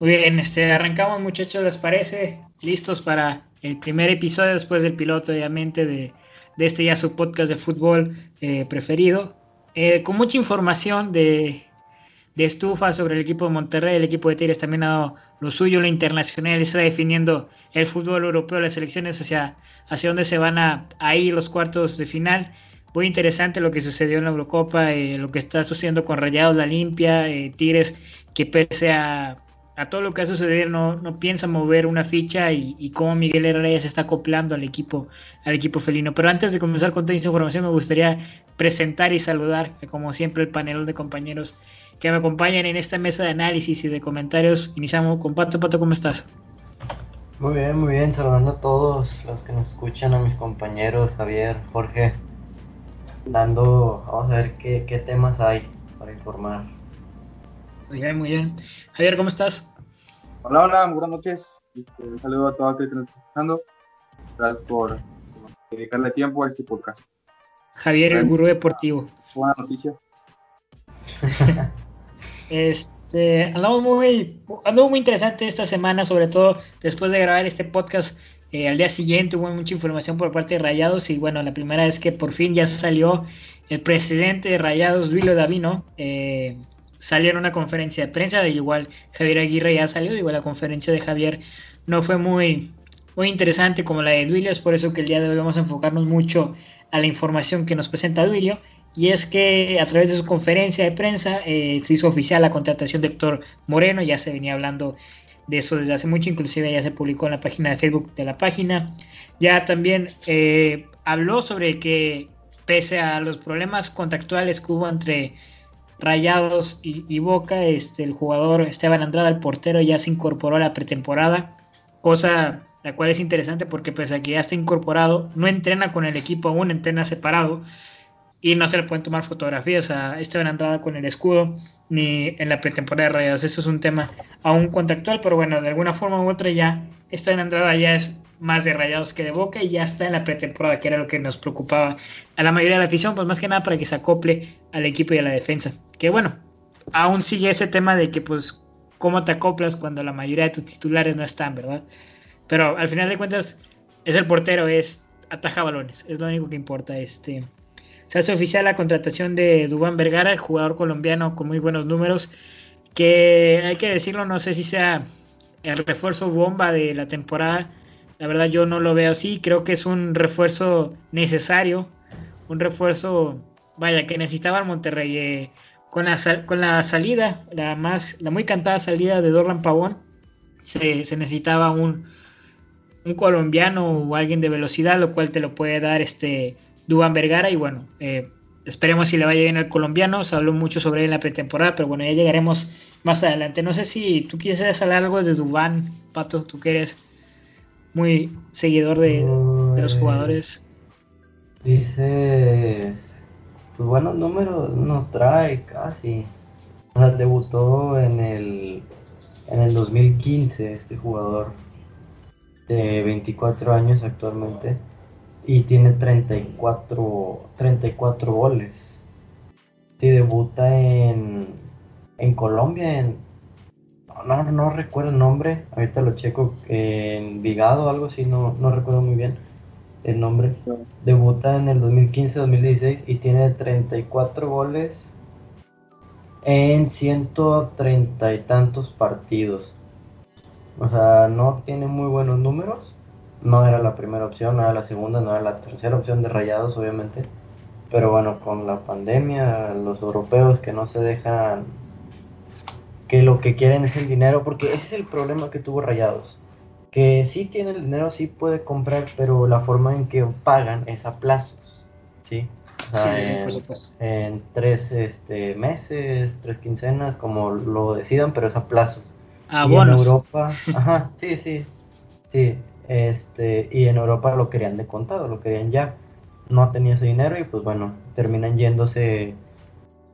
Muy bien, este, arrancamos muchachos, ¿les parece? Listos para el primer episodio después del piloto, obviamente, de, este ya su podcast de fútbol eh, preferido. Eh, con mucha información de, estufa sobre el equipo de Monterrey, el equipo de Tigres también ha dado lo suyo, lo internacional, está definiendo el fútbol europeo, las selecciones hacia, hacia dónde se van a, ir los cuartos de final. Muy interesante lo que sucedió en la Eurocopa, eh, lo que está sucediendo con Rayados, la Limpia, Tigres, que pese a a todo lo que ha sucedido no, no piensa mover una ficha y, y cómo Miguel Herrera ya se está acoplando al equipo, al equipo felino. Pero antes de comenzar con toda esta información me gustaría presentar y saludar, como siempre, el panel de compañeros que me acompañan en esta mesa de análisis y de comentarios. Iniciamos con Pato. Pato, ¿cómo estás? Muy bien, muy bien. Saludando a todos los que nos escuchan, a mis compañeros, Javier, Jorge. Dando, vamos a ver qué, qué temas hay para informar. Muy bien, muy bien. Javier, ¿cómo estás? Hola, hola, muy buenas noches. Este, un saludo a todos los que nos están escuchando. Gracias por dedicarle tiempo a este podcast. Javier, el gurú deportivo. Buena noticia. este, andamos muy, andamos muy interesante esta semana, sobre todo después de grabar este podcast. Eh, al día siguiente hubo mucha información por parte de Rayados y bueno, la primera vez que por fin ya salió el presidente de Rayados, Luis Davino, eh, salió en una conferencia de prensa, de igual Javier Aguirre ya salió, igual la conferencia de Javier no fue muy, muy interesante como la de Duilio, es por eso que el día de hoy vamos a enfocarnos mucho a la información que nos presenta Duilio, y es que a través de su conferencia de prensa eh, se hizo oficial la contratación de Héctor Moreno, ya se venía hablando de eso desde hace mucho, inclusive ya se publicó en la página de Facebook de la página, ya también eh, habló sobre que pese a los problemas contractuales que hubo entre Rayados y, Boca, este, el jugador Esteban Andrada, el portero, ya se incorporó a la pretemporada, cosa la cual es interesante porque pese a que ya está incorporado, no entrena con el equipo aún, entrena separado y no se le pueden tomar fotografías a Esteban Andrada con el escudo ni en la pretemporada de Rayados. Eso es un tema aún contractual, pero bueno, de alguna forma u otra ya Esteban Andrada ya es más de rayados que de boca y ya está en la pretemporada, que era lo que nos preocupaba a la mayoría de la afición, pues más que nada para que se acople al equipo y a la defensa. Que bueno, aún sigue ese tema de que pues cómo te acoplas cuando la mayoría de tus titulares no están, ¿verdad? Pero al final de cuentas es el portero, es ataja balones, es lo único que importa. Este, se hace oficial la contratación de Dubán Vergara, el jugador colombiano con muy buenos números, que hay que decirlo, no sé si sea el refuerzo bomba de la temporada la verdad yo no lo veo así, creo que es un refuerzo necesario, un refuerzo, vaya, que necesitaba el Monterrey. Eh, con, la, con la salida, la, más, la muy cantada salida de Dorlan Pavón, se, necesitaba un, un colombiano o alguien de velocidad, lo cual te lo puede dar este Dubán Vergara y bueno, eh, esperemos si le vaya bien al colombiano, se habló mucho sobre él en la pretemporada, pero bueno, ya llegaremos más adelante. No sé si tú quieres hablar algo de Dubán, Pato, tú que eres muy seguidor de, los jugadores. Dice, pues buenos números nos trae casi. O sea, debutó en el, en el 2015 este jugador de 24 años actualmente y tiene 34, 34 goles. Si debuta en, en Colombia en, no, no recuerdo el nombre, ahorita lo checo en Vigado o algo así, no, no recuerdo muy bien el nombre. Debuta en el 2015-2016 y tiene 34 goles en 130 y tantos partidos. O sea, no tiene muy buenos números. No era la primera opción, no era la segunda, no era la tercera opción de Rayados, obviamente. Pero bueno, con la pandemia, los europeos que no se dejan que lo que quieren es el dinero, porque ese es el problema que tuvo Rayados. Que sí tiene el dinero, sí puede comprar, pero la forma en que pagan es a plazos, ¿sí? en, tres este, meses, tres quincenas, como lo decidan, pero es a plazos. Ah, y en Europa, ajá, sí, sí, sí, este, y en Europa lo querían de contado, lo querían ya. No tenía ese dinero y pues bueno, terminan yéndose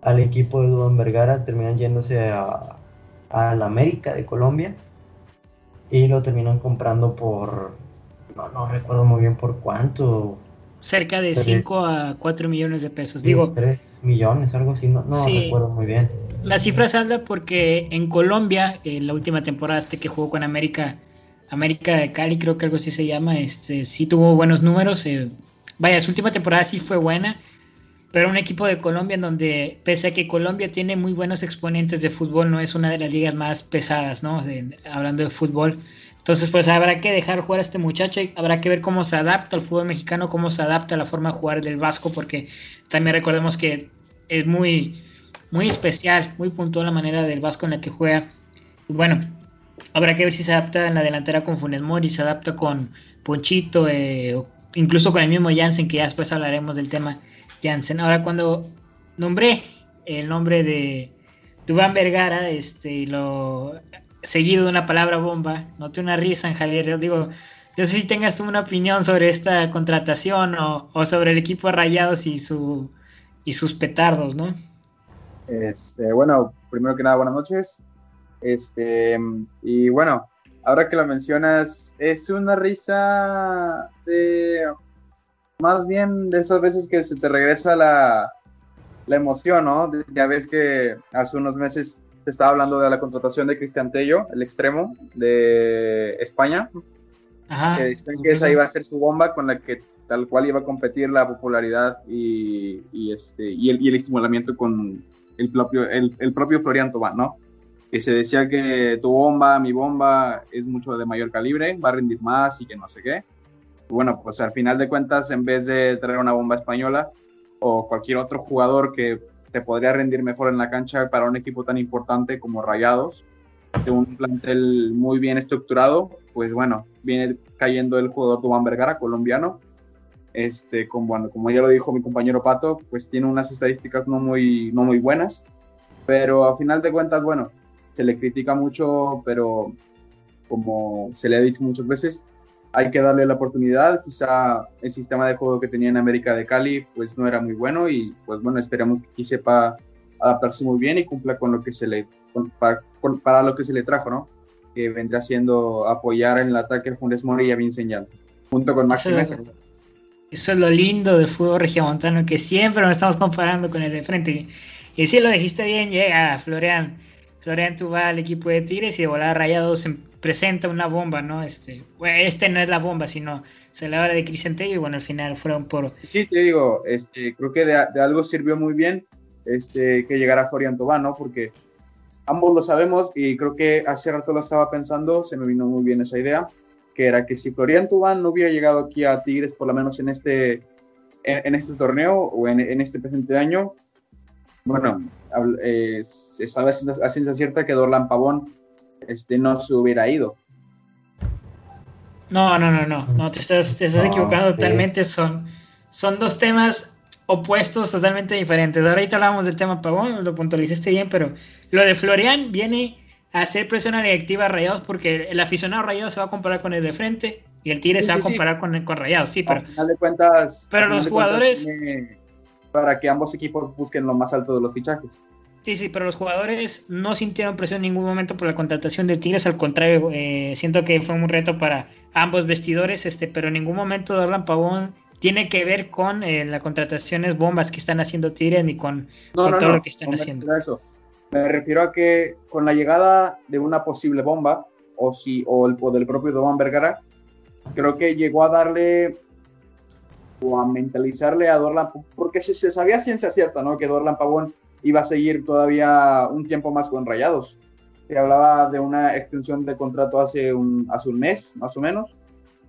al equipo de Dudon Vergara, terminan yéndose a, al América de Colombia y lo terminan comprando por, no, no recuerdo muy bien por cuánto. Cerca de 5 a 4 millones de pesos. Digo, 3 millones, algo así, no, no recuerdo muy bien. La cifra salda porque en Colombia, en la última temporada este que jugó con América, América de Cali, creo que algo así se llama, este sí tuvo buenos números. Eh, vaya, su última temporada sí fue buena, pero un equipo de Colombia en donde, pese a que Colombia tiene muy buenos exponentes de fútbol, no es una de las ligas más pesadas, ¿no? hablando de fútbol. Entonces, pues habrá que dejar jugar a este muchacho y habrá que ver cómo se adapta al fútbol mexicano, cómo se adapta a la forma de jugar del Vasco, porque también recordemos que es muy, muy especial, muy puntual la manera del Vasco en la que juega. Bueno, habrá que ver si se adapta en la delantera con Funes Mori, se adapta con Ponchito, eh, incluso con el mismo Jansen, que ya después hablaremos del tema Ahora, cuando nombré el nombre de Dubán Vergara, este, lo seguido de una palabra bomba. Noté una risa en Javier. Yo digo, yo sé si tengas tú una opinión sobre esta contratación o, sobre el equipo Rayados y su y sus petardos, ¿no? Este, bueno, primero que nada, buenas noches. Este, y bueno, ahora que lo mencionas, es una risa de más bien de esas veces que se te regresa la, la emoción, ¿no? Ya ves que hace unos meses estaba hablando de la contratación de Cristian Tello, el extremo de España. Ajá, que dicen que esa iba a ser su bomba con la que tal cual iba a competir la popularidad y, este, y, el, y el estimulamiento con el propio, el, el, propio Florian Tobán, ¿no? Que se decía que tu bomba, mi bomba, es mucho de mayor calibre, va a rendir más y que no sé qué. Bueno, pues al final de cuentas, en vez de traer una bomba española o cualquier otro jugador que te podría rendir mejor en la cancha para un equipo tan importante como Rayados, de un plantel muy bien estructurado, pues bueno, viene cayendo el jugador Dubán Vergara, colombiano, este, como, bueno, como ya lo dijo mi compañero Pato, pues tiene unas estadísticas no muy, no muy buenas, pero a final de cuentas, bueno, se le critica mucho, pero como se le ha dicho muchas veces, hay que darle la oportunidad. Quizá el sistema de juego que tenía en América de Cali pues no era muy bueno y pues bueno, esperamos que aquí sepa adaptarse muy bien y cumpla con lo que se le para, lo que se le trajo, ¿no? Que vendrá siendo apoyar en el ataque el Funes Mori y a Vincent junto con Maxi eso, eso es lo lindo del fútbol regiomontano, que siempre nos estamos comparando con el de frente. Y si lo dijiste bien, llega Florian. Florian tú vas al equipo de Tigres y de volar rayados en presenta una bomba, ¿no? Este, este no es la bomba, sino se la habla de Crisantello y bueno, al final fueron por... Sí, te digo, este, creo que de, algo sirvió muy bien este, que llegara Florian Tobán, ¿no? Porque ambos lo sabemos y creo que hace rato lo estaba pensando, se me vino muy bien esa idea, que era que si Florian Tobán no hubiera llegado aquí a Tigres, por lo menos en este, en, este torneo o en, este presente año, bueno, se sabe a ciencia cierta que Dorlan Pavón este, no se hubiera ido. No, no, no, no, no te estás, te estás equivocando totalmente. Son, son dos temas opuestos totalmente diferentes. Ahorita hablamos del tema Pavón, lo puntualizaste bien, pero lo de Florian viene a hacer presión a la directiva Rayados porque el aficionado Rayados se va a comparar con el de frente y el Tigre se va a comparar con, con Rayados, sí, pero. de cuentas. Pero los jugadores. para que ambos equipos busquen lo más alto de los fichajes. Sí, sí, pero los jugadores no sintieron presión en ningún momento por la contratación de Tigres, al contrario, eh, siento que fue un reto para ambos vestidores, este, pero en ningún momento Dorlan Pavón tiene que ver con eh, las contrataciones bombas que están haciendo Tigres ni con, todo lo que están haciendo. Eso. Me refiero a que con la llegada de una posible bomba, o, si, o, el, del propio Doman Vergara, creo que llegó a darle o a mentalizarle a Dorlan, porque se, se sabía ciencia cierta, ¿no? Que Dorlan Pavón iba a seguir todavía un tiempo más con Rayados. Se hablaba de una extensión de contrato hace un, hace un mes, más o menos.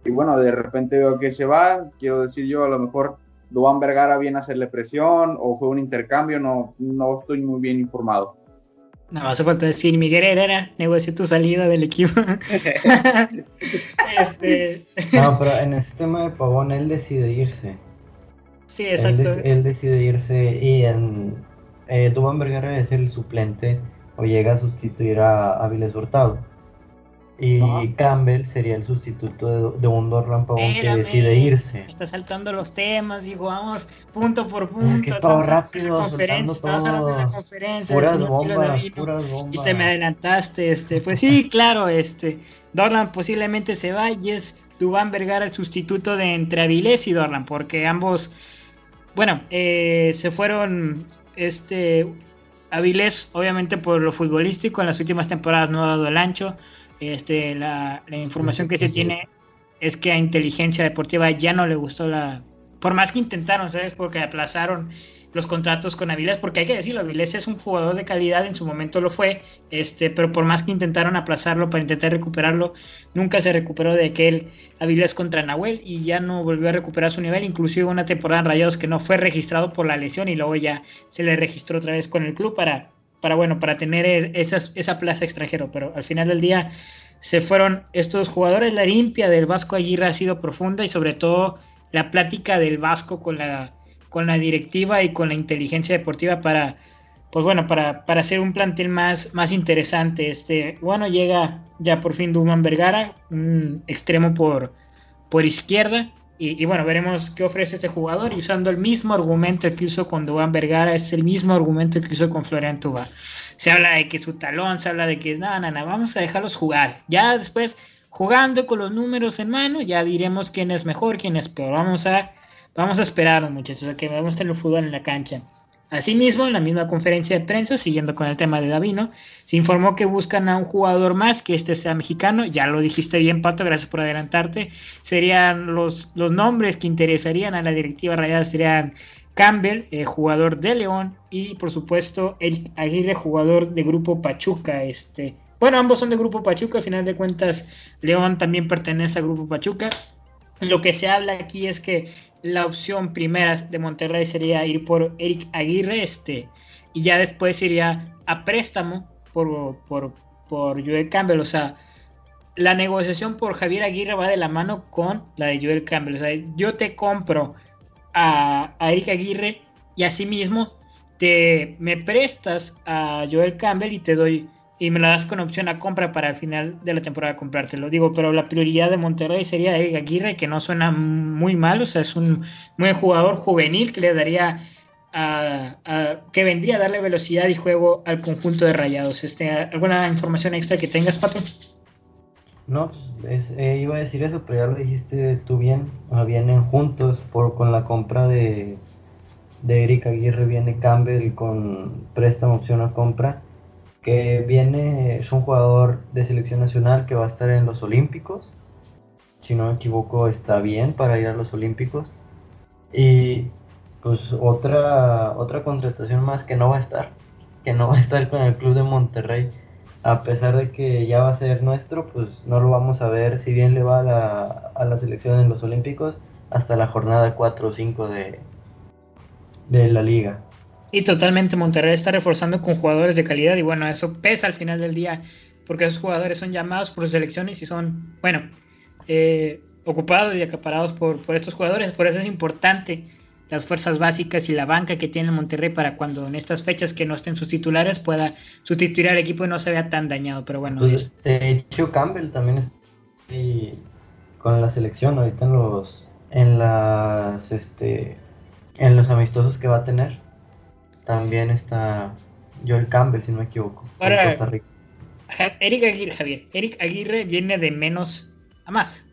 Y bueno, de repente veo que se va. Quiero decir yo, a lo mejor Duan Vergara viene a hacerle presión o fue un intercambio, no, no estoy muy bien informado. No, hace falta decir, Miguel Herrera negoció tu salida del equipo. este... No, pero en este tema de Pavón, él decide irse. Sí, exacto. Él, él decide irse y en, eh, Dubán Vergara es el suplente o llega a sustituir a Aviles Hurtado. Y Campbell sería el sustituto de, un Dorlan Pavón que decide irse. Está saltando los temas, y vamos punto por punto. Es que todo rápido, soltando todo. Puras bombas, puras bombas. Y te me adelantaste, este. Pues sí, claro, este. Dorlan posiblemente se va y es Dubán Vergara el sustituto de entre Avilés y Dorlan, porque ambos, bueno, eh, se fueron este Avilés, obviamente por lo futbolístico, en las últimas temporadas no ha dado el ancho. Este, la, información que se tiene es que a inteligencia deportiva ya no le gustó la. Por más que intentaron, ¿sabes? Porque aplazaron los contratos con Avilés, porque hay que decirlo, Avilés es un jugador de calidad, en su momento lo fue, este, pero por más que intentaron aplazarlo para intentar recuperarlo, nunca se recuperó de aquel Avilés contra Nahuel y ya no volvió a recuperar su nivel, inclusive una temporada en Rayados que no fue registrado por la lesión y luego ya se le registró otra vez con el club para, para bueno, para tener esas, esa plaza extranjero, pero al final del día se fueron estos jugadores, la limpia del Vasco Aguirre ha sido profunda y sobre todo la plática del Vasco con la con la directiva y con la inteligencia deportiva para, pues bueno, para, para hacer un plantel más, más interesante. Este, bueno, llega ya por fin Duman Vergara, un extremo por, por izquierda. Y, bueno, veremos qué ofrece este jugador. Y usando el mismo argumento que hizo con Duman Vergara, es el mismo argumento que hizo con Florian Tuba. Se habla de que su talón, se habla de que nada, nada, vamos a dejarlos jugar. Ya después, jugando con los números en mano, ya diremos quién es mejor, quién es peor. Vamos a Vamos a esperar, muchachos, a que veamos el fútbol en la cancha. Asimismo, en la misma conferencia de prensa, siguiendo con el tema de Davino, se informó que buscan a un jugador más que este sea mexicano. Ya lo dijiste bien, Pato, gracias por adelantarte. Serían los, los nombres que interesarían a la directiva rayada serían Campbell, eh, jugador de León, y por supuesto el Aguirre, jugador de Grupo Pachuca. Este, bueno, ambos son de Grupo Pachuca, al final de cuentas León también pertenece a Grupo Pachuca. Lo que se habla aquí es que la opción primera de Monterrey sería ir por Eric Aguirre, este, y ya después iría a préstamo por, por, por Joel Campbell. O sea, la negociación por Javier Aguirre va de la mano con la de Joel Campbell. O sea, yo te compro a, a Eric Aguirre y asimismo te me prestas a Joel Campbell y te doy y me la das con opción a compra para el final de la temporada comprártelo. Digo, pero la prioridad de Monterrey sería Eric Aguirre, que no suena muy mal, o sea, es un muy jugador juvenil que le daría a, que vendría a darle velocidad y juego al conjunto de Rayados. Este, ¿Alguna información extra que tengas, Pato? No, pues, eh, iba a decir eso, pero ya lo dijiste tú bien. vienen juntos por con la compra de, de Eric Aguirre, viene Campbell con préstamo opción a compra que viene, es un jugador de selección nacional que va a estar en los Olímpicos. Si no me equivoco, está bien para ir a los Olímpicos. Y pues otra, otra contratación más que no va a estar, que no va a estar con el club de Monterrey. A pesar de que ya va a ser nuestro, pues no lo vamos a ver si bien le va a la, a la selección en los Olímpicos hasta la jornada 4 o 5 de, de la liga. Y totalmente Monterrey está reforzando con jugadores de calidad y bueno, eso pesa al final del día porque esos jugadores son llamados por selecciones y son, bueno, eh, ocupados y acaparados por, por estos jugadores. Por eso es importante las fuerzas básicas y la banca que tiene Monterrey para cuando en estas fechas que no estén sus titulares pueda sustituir al equipo y no se vea tan dañado. Pero bueno. Pues, de hecho, Campbell también está con la selección ahorita en los en las este en los amistosos que va a tener. También está Joel Campbell, si no me equivoco. Para Costa Rica. Eric Aguirre, Javier. Eric Aguirre viene de menos a más.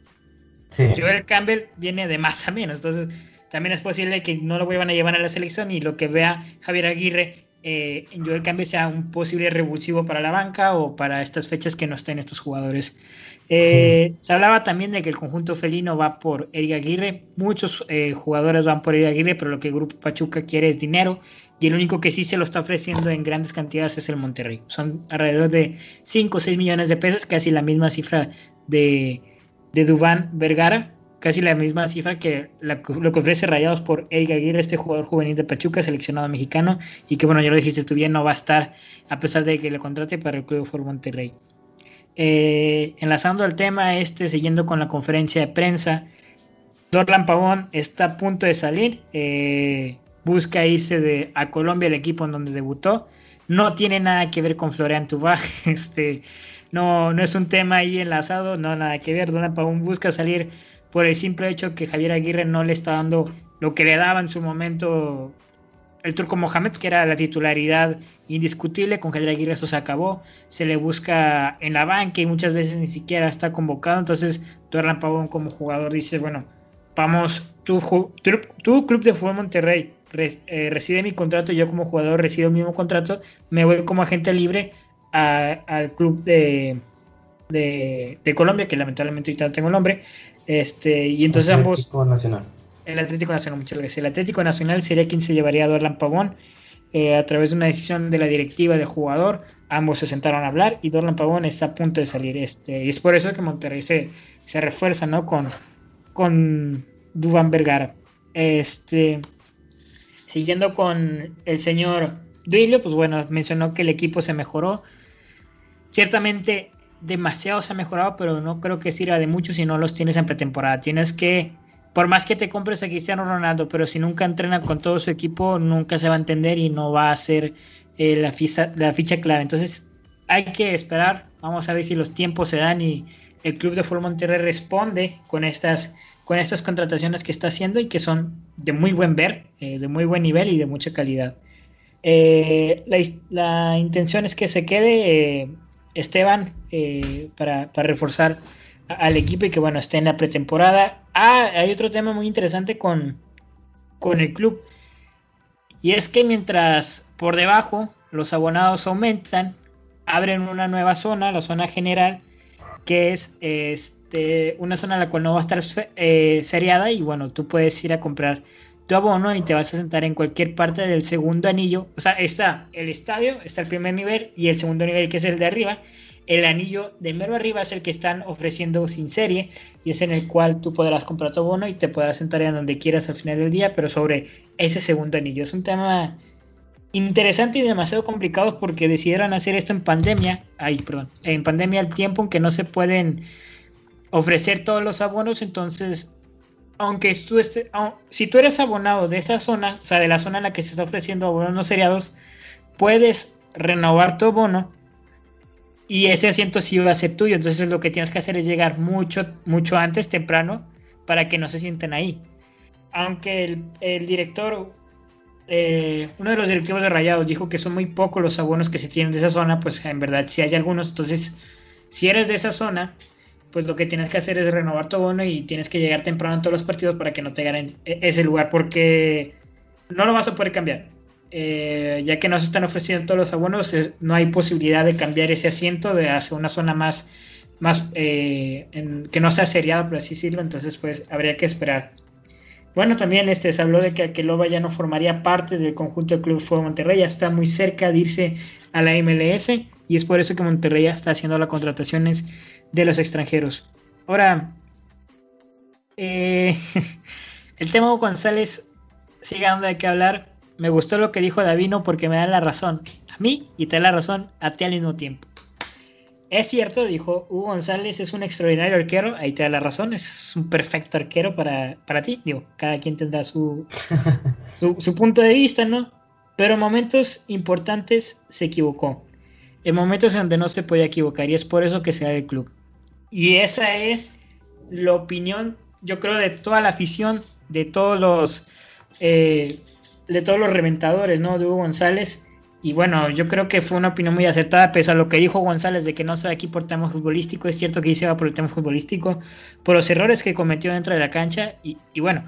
Sí. Joel Campbell viene de más a menos. Entonces, también es posible que no lo vuelvan a llevar a la selección y lo que vea Javier Aguirre eh, en Joel Campbell sea un posible revulsivo para la banca o para estas fechas que no estén estos jugadores. Eh, se hablaba también de que el conjunto felino va por Eric Aguirre. Muchos eh, jugadores van por Eric Aguirre, pero lo que el Grupo Pachuca quiere es dinero y el único que sí se lo está ofreciendo en grandes cantidades es el Monterrey. Son alrededor de 5 o 6 millones de pesos, casi la misma cifra de, de Dubán Vergara, casi la misma cifra que lo que ofrece Rayados por Eric Aguirre, este jugador juvenil de Pachuca, seleccionado mexicano, y que bueno, ya lo dijiste tú bien, no va a estar a pesar de que le contrate para el Club for Monterrey. Eh, enlazando el tema este, siguiendo con la conferencia de prensa, Dorlan Pavón está a punto de salir. Eh, busca irse de, a Colombia, el equipo en donde debutó. No tiene nada que ver con Florian Tubá, este, no, no es un tema ahí enlazado, no nada que ver. Donald Pavón busca salir por el simple hecho que Javier Aguirre no le está dando lo que le daba en su momento el turco Mohamed, que era la titularidad indiscutible, con Javier Aguirre eso se acabó, se le busca en la banca y muchas veces ni siquiera está convocado, entonces Dorlan Pavón como jugador dice, bueno, vamos, tu, tu, tu club de fútbol Monterrey, eh, recibe mi contrato, yo como jugador recibo el mismo contrato, me voy como agente libre al club de, de, Colombia, que lamentablemente ahorita no tengo nombre, este, y entonces Atlético ambos... Nacional. El Atlético Nacional, muchas gracias. El Atlético Nacional sería quien se llevaría a Dorlan Pavón eh, a través de una decisión de la directiva del jugador. Ambos se sentaron a hablar y Dorlan Pavón está a punto de salir. Este, y es por eso que Monterrey se, se refuerza ¿no? con, con Dubán Vergara. Este, siguiendo con el señor Duilio, pues bueno, mencionó que el equipo se mejoró. Ciertamente demasiado se ha mejorado, pero no creo que sirva de mucho si no los tienes en pretemporada. Tienes que, por más que te compres a Cristiano Ronaldo, pero si nunca entrena con todo su equipo, nunca se va a entender y no va a ser eh, la, ficha, la ficha clave. Entonces hay que esperar, vamos a ver si los tiempos se dan y el Club de Fútbol Monterrey responde con estas, con estas contrataciones que está haciendo y que son de muy buen ver, eh, de muy buen nivel y de mucha calidad. Eh, la, intención es que se quede Esteban eh, para, reforzar al equipo y que bueno, esté en la pretemporada. Ah, hay otro tema muy interesante con, con el club. Y es que mientras por debajo los abonados aumentan, abren una nueva zona, la zona general, que es este, una zona en la cual no va a estar eh, seriada y bueno, tú puedes ir a comprar tu abono y te vas a sentar en cualquier parte del segundo anillo. O sea, está el estadio, está el primer nivel y el segundo nivel que es el de arriba. El anillo de mero arriba es el que están ofreciendo sin serie y es en el cual tú podrás comprar tu abono y te podrás sentar en donde quieras al final del día, pero sobre ese segundo anillo. Es un tema interesante y demasiado complicado porque decidieron hacer esto en pandemia. Ay, perdón, en pandemia al tiempo en que no se pueden ofrecer todos los abonos, entonces aunque tú estés, si tú eres abonado de esa zona, o sea, de la zona en la que se está ofreciendo abonos no seriados, puedes renovar tu abono y ese asiento sí va a ser tuyo. Entonces lo que tienes que hacer es llegar mucho, mucho antes, temprano, para que no se sienten ahí. Aunque el, director, eh, uno de los directivos de Rayados dijo que son muy pocos los abonos que se tienen de esa zona, pues en verdad sí hay algunos. Entonces, si eres de esa zona, pues lo que tienes que hacer es renovar tu abono y tienes que llegar temprano en todos los partidos para que no te ganen e-, ese lugar, porque no lo vas a poder cambiar. Eh, ya que no se están ofreciendo todos los abonos, no hay posibilidad de cambiar ese asiento de hacia una zona más, más eh, que no sea seriada, por así decirlo, entonces pues habría que esperar. Bueno, también este, se habló de que Aqueloba ya no formaría parte del conjunto del Club Fútbol Monterrey, ya está muy cerca de irse a la MLS y es por eso que Monterrey ya está haciendo las contrataciones de los extranjeros. Ahora, eh, el tema González sigue dando de qué hablar. Me gustó lo que dijo Davino porque me da la razón a mí y te da la razón a ti al mismo tiempo. Es cierto, dijo Hugo González es un extraordinario arquero, ahí te da la razón, es un perfecto arquero para, para ti. Digo, cada quien tendrá su, su, su punto de vista, ¿no? Pero en momentos importantes se equivocó. En momentos en donde no se podía equivocar y es por eso que se da del club. Y esa es la opinión, yo creo, de toda la afición, de todos los, eh, de todos los reventadores, ¿no? De Hugo González. Y bueno, yo creo que fue una opinión muy acertada, pese a lo que dijo González de que no se aquí por tema futbolístico. Es cierto que dice va por el tema futbolístico, por los errores que cometió dentro de la cancha. Y, bueno,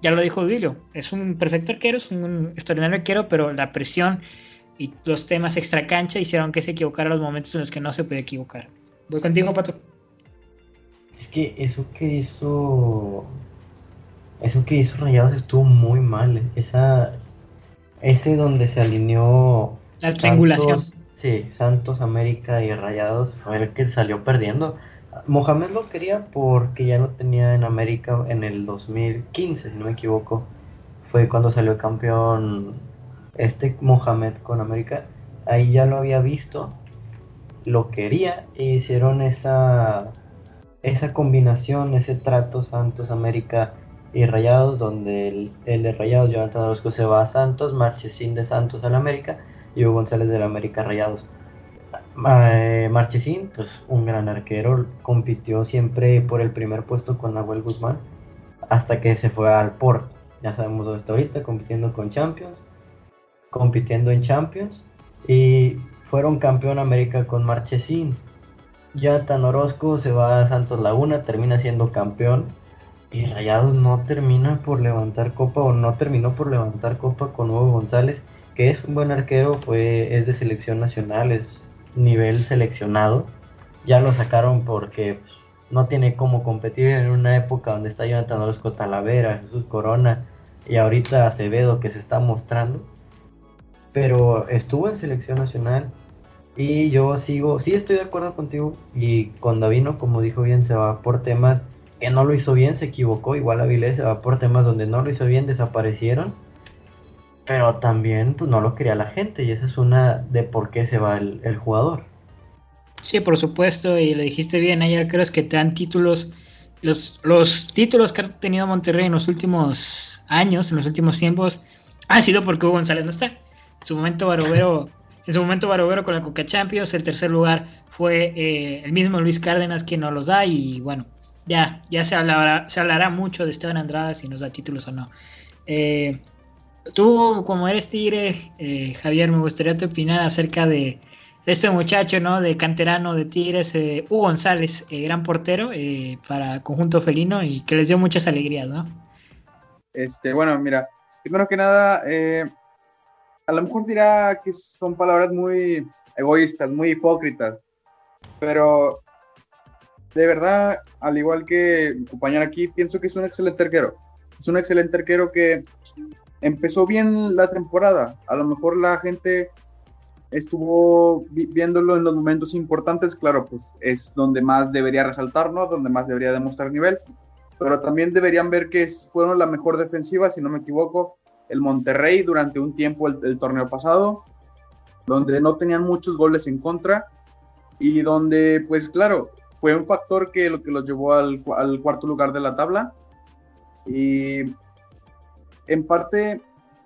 ya lo dijo Duilio, es un perfecto arquero, es un extraordinario arquero, pero la presión y los temas extra cancha hicieron que se equivocara los momentos en los que no se puede equivocar. Voy contigo, Pato. Es que eso que hizo. Eso que hizo Rayados estuvo muy mal. Esa. Ese donde se alineó. La triangulación. sí, Santos, América y Rayados fue el que salió perdiendo. Mohamed lo quería porque ya no tenía en América en el 2015, si no me equivoco. Fue cuando salió campeón este Mohamed con América. Ahí ya lo había visto, lo quería e hicieron esa esa combinación, ese trato Santos, América y Rayados, donde el, el de Rayados, Jonathan Orozco se va a Santos, Marchesín de Santos al América y Hugo González del América Rayados. Eh, Marchesín, pues un gran arquero, compitió siempre por el primer puesto con Nahuel Guzmán hasta que se fue al Porto. Ya sabemos dónde está ahorita, compitiendo con Champions, compitiendo en Champions y fueron campeón América con Marchesín Jonathan Orozco se va a Santos Laguna, termina siendo campeón Y Rayados no termina por levantar copa o no terminó por levantar copa con Hugo González, que es un buen arquero, es de selección nacional, es nivel seleccionado. Ya lo sacaron porque pues, no tiene cómo competir en una época donde está Jonathan Orozco Talavera, Jesús Corona y ahorita Acevedo que se está mostrando. Pero estuvo en selección nacional y yo sigo, sí estoy de acuerdo contigo y con Davino, como dijo bien, se va por temas que no lo hizo bien, se equivocó. Igual Avilés se va por temas donde no lo hizo bien, desaparecieron. Pero también pues, no lo quería la gente y esa es una de por qué se va el, jugador. Sí, por supuesto, y le dijiste bien ayer, creo que te dan títulos, los, los títulos que ha tenido Monterrey en los últimos años, en los últimos tiempos, han sido porque Hugo González no está. En su momento Barovero, en su momento Barovero con la Coca Champions, el tercer lugar fue eh, el mismo Luis Cárdenas quien nos los da y bueno, ya, ya se hablará, se hablará mucho de Esteban Andrada si nos da títulos o no. Eh, tú, como eres tigre, eh, Javier, me gustaría te opinar acerca de, este muchacho, ¿no? De canterano de Tigres, Hugo González, gran portero para conjunto felino y que les dio muchas alegrías, ¿no? Este, bueno, mira, primero que nada, a lo mejor dirá que son palabras muy egoístas, muy hipócritas, pero de verdad, al igual que mi compañero aquí, pienso que es un excelente arquero. Es un excelente arquero que empezó bien la temporada. A lo mejor la gente estuvo viéndolo en los momentos importantes, claro, pues es donde más debería resaltar, ¿no? Donde más debería demostrar nivel. Pero también deberían ver que fueron la mejor defensiva, si no me equivoco, el Monterrey durante un tiempo el torneo pasado, donde no tenían muchos goles en contra y donde, pues claro, fue un factor que lo que los llevó al, cuarto lugar de la tabla. Y en parte,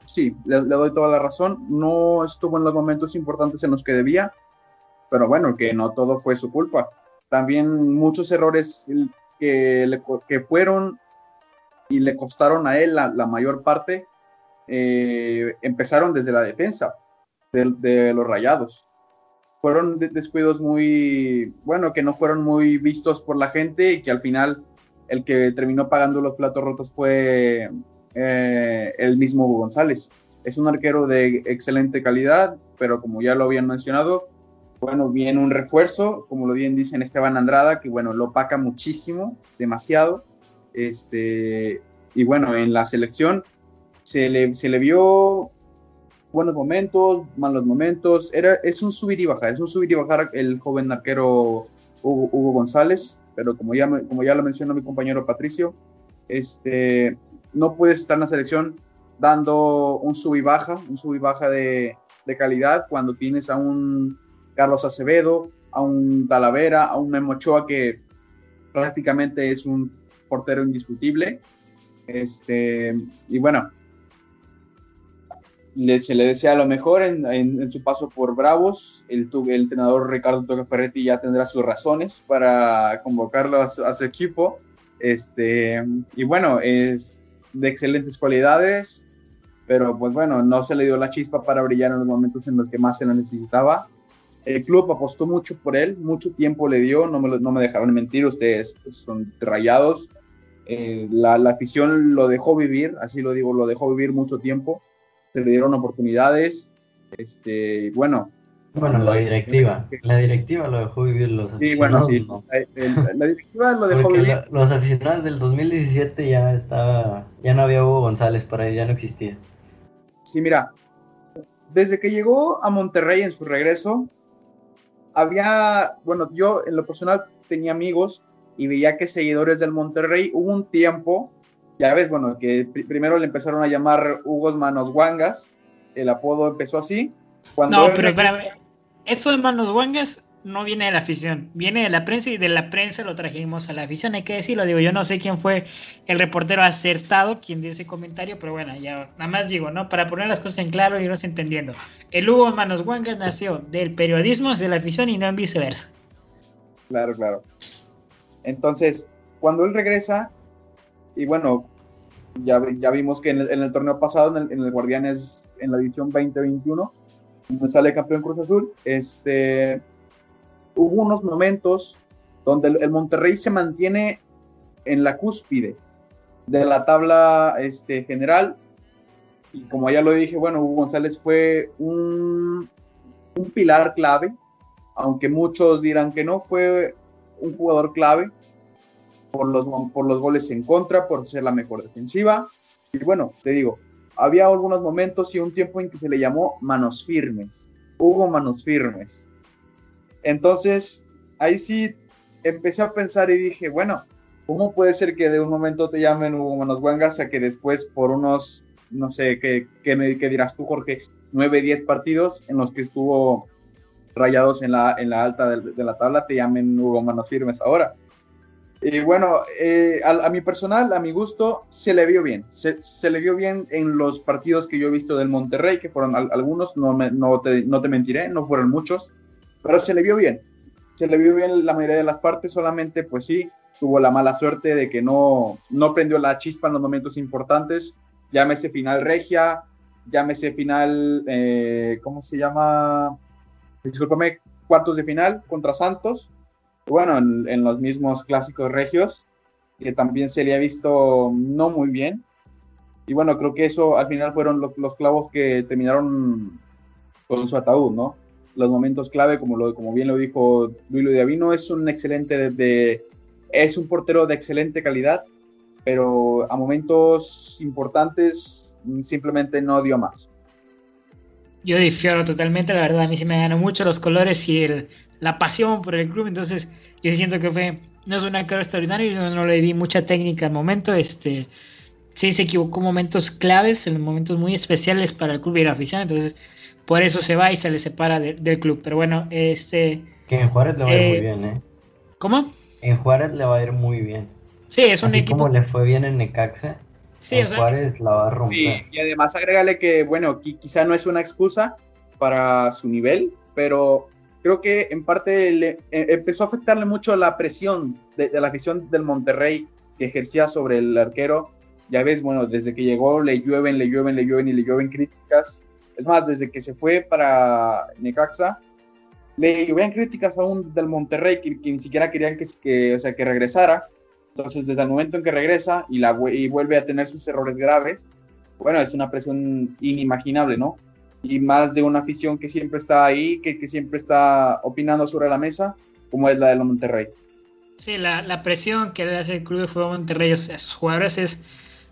sí, le, doy toda la razón. No estuvo en los momentos importantes en los que debía, pero bueno, que no todo fue su culpa. También muchos errores que, le, que fueron y le costaron a él la, mayor parte, eh, empezaron desde la defensa de los rayados fueron descuidos muy, bueno, que no fueron muy vistos por la gente y que al final el que terminó pagando los platos rotos fue eh, el mismo González. Es un arquero de excelente calidad, pero como ya lo habían mencionado, bueno, viene un refuerzo, como lo bien dicen Esteban Andrada, que bueno, lo paca muchísimo, demasiado. Este, y bueno, en la selección se le, se le vio buenos momentos, malos momentos. Era, es un subir y bajar, es un subir y bajar el joven arquero Hugo, González, pero como ya, como ya lo mencionó mi compañero Patricio, este, no puedes estar en la selección dando un sub y baja, un sub y baja de, de calidad cuando tienes a un Carlos Acevedo, a un Talavera, a un Memo Ochoa que prácticamente es un portero indiscutible. Este, y bueno, se le desea lo mejor en, su paso por Bravos. El, el entrenador Ricardo Ferretti ya tendrá sus razones para convocarlo a su, equipo. Este, y bueno, es de excelentes cualidades, pero pues bueno, no se le dio la chispa para brillar en los momentos en los que más se lo necesitaba. El club apostó mucho por él, mucho tiempo le dio, no me, no me dejaron mentir, ustedes pues, son rayados. Eh, la, la afición lo dejó vivir, así lo digo, lo dejó vivir mucho tiempo se le dieron oportunidades. Este, bueno. Bueno, la directiva. La directiva lo dejó vivir los Sí, bueno, sí. La, directiva lo dejó vivir. los aficionados del 2017 ya estaba, ya no había Hugo González para ahí, ya no existía. Sí, mira, desde que llegó a Monterrey en su regreso, había, bueno, yo en lo personal tenía amigos y veía que seguidores del Monterrey hubo un tiempo ya ves, bueno, que primero le empezaron a llamar Hugos Manos Guangas, el apodo empezó así. no, pero espérame, eso de Manos Guangas no viene de la afición, viene de la prensa y de la prensa lo trajimos a la afición, hay que decirlo, digo, yo no sé quién fue el reportero acertado, quien dio ese comentario, pero bueno, ya nada más digo, ¿no? Para poner las cosas en claro y no se entendiendo. El Hugo Manos Guangas nació del periodismo de la afición y no en viceversa. Claro, claro. Entonces, cuando él regresa, y bueno, ya, ya vimos que en el, torneo pasado, en el, Guardianes, en la edición 2021, donde sale campeón Cruz Azul, este, hubo unos momentos donde el, Monterrey se mantiene en la cúspide, de la tabla este, general. Y como ya lo dije, bueno, Hugo González fue un, un pilar clave, aunque muchos dirán que no, fue un jugador clave por los, por los goles en contra, por ser la mejor defensiva. Y bueno, te digo, había algunos momentos y un tiempo en que se le llamó manos firmes. Hugo manos firmes. Entonces, ahí sí empecé a pensar y dije, bueno, ¿cómo puede ser que de un momento te llamen Hugo Manos Guangas a que después por unos, no sé, ¿qué, qué dirás tú, Jorge? 9, 10 partidos en los que estuvo rayados en la, en la alta de, de la tabla te llamen Hugo Manos Firmes ahora. Y bueno, eh, a, mi personal, a mi gusto, se le vio bien. Se, le vio bien en los partidos que yo he visto del Monterrey, que fueron algunos, no, me, no, te, no te mentiré, no fueron muchos, pero se le vio bien. Se le vio bien la mayoría de las partes, solamente pues sí, tuvo la mala suerte de que no, no prendió la chispa en los momentos importantes. Llámese final regia, llámese final, eh, ¿cómo se llama? Discúlpame, cuartos de final contra Santos bueno, en, los mismos clásicos regios, que también se le ha visto no muy bien. Y bueno, creo que eso al final fueron los, clavos que terminaron con su ataúd, ¿no? Los momentos clave, como, lo, como bien lo dijo Luis Diavino, es un excelente, de, es un portero de excelente calidad, pero a momentos importantes simplemente no dio más. Yo difiero totalmente, la verdad, a mí se me ganan mucho los colores y el, la pasión por el club. Entonces, yo siento que fue, no es una cara extraordinaria, yo no, le vi mucha técnica al momento. Este, sí se equivocó en momentos claves, en momentos muy especiales para el club y la afición. Entonces, por eso se va y se le separa del club. Pero bueno, este. Que en Juárez le va a ir muy eh, bien, ¿eh? ¿Cómo? En Juárez le va a ir muy bien. Sí, es un Así equipo. como le fue bien en Necaxa. Sí, en Juárez la va a romper. y además agrégale que, bueno, quizá no es una excusa para su nivel, pero creo que en parte le, eh, empezó a afectarle mucho la presión de, la afición del Monterrey que ejercía sobre el arquero. Ya ves, bueno, desde que llegó le llueven, le llueven, le llueven y le llueven críticas. Es más, desde que se fue para Necaxa, le lluvían críticas aún del Monterrey que, ni siquiera querían que, que, o sea, que regresara. Entonces, desde el momento en que regresa y, la, y vuelve a tener sus errores graves, bueno, es una presión inimaginable, ¿no? Y más de una afición que siempre está ahí, que, que siempre está opinando sobre la mesa, como es la de los Monterrey. Sí, la, la presión que le hace el Club de Fútbol Monterrey a sus jugadores es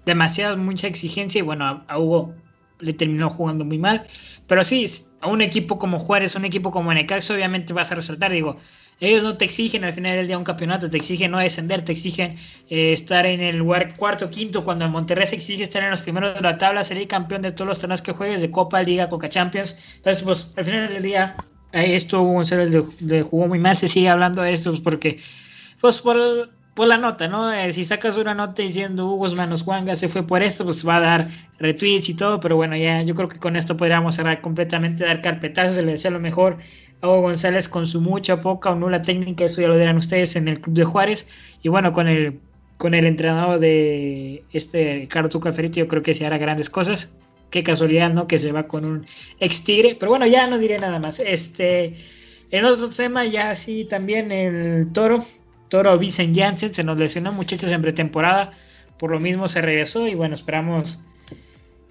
demasiado, mucha exigencia y bueno, a, Hugo le terminó jugando muy mal. Pero sí, a un equipo como Juárez, un equipo como Necaxa, obviamente vas a resaltar, digo, ellos no te exigen al final del día un campeonato, te exigen no descender, te exigen eh, estar en el lugar cuarto, quinto, cuando el Monterrey se exige estar en los primeros de la tabla, ser campeón de todos los torneos que juegues, de Copa, Liga, Coca Champions. Entonces, pues al final del día, esto González le, jugó muy mal, se sigue hablando de esto, pues, porque, pues por, por la nota, ¿no? Eh, si sacas una nota diciendo Hugo Manos Juanga se fue por esto, pues va a dar retweets y todo, pero bueno, ya yo creo que con esto podríamos cerrar completamente, dar carpetazos, se le desea lo mejor Hugo González con su mucha, poca o nula técnica, eso ya lo dirán ustedes en el Club de Juárez. Y bueno, con el, con el entrenador de este Ricardo Tuca yo creo que se hará grandes cosas. Qué casualidad, ¿no? Que se va con un ex tigre. Pero bueno, ya no diré nada más. Este, en otro tema, ya sí, también el toro. Toro Vincent Janssen se nos lesionó, muchachos, en pretemporada. Por lo mismo se regresó y bueno, esperamos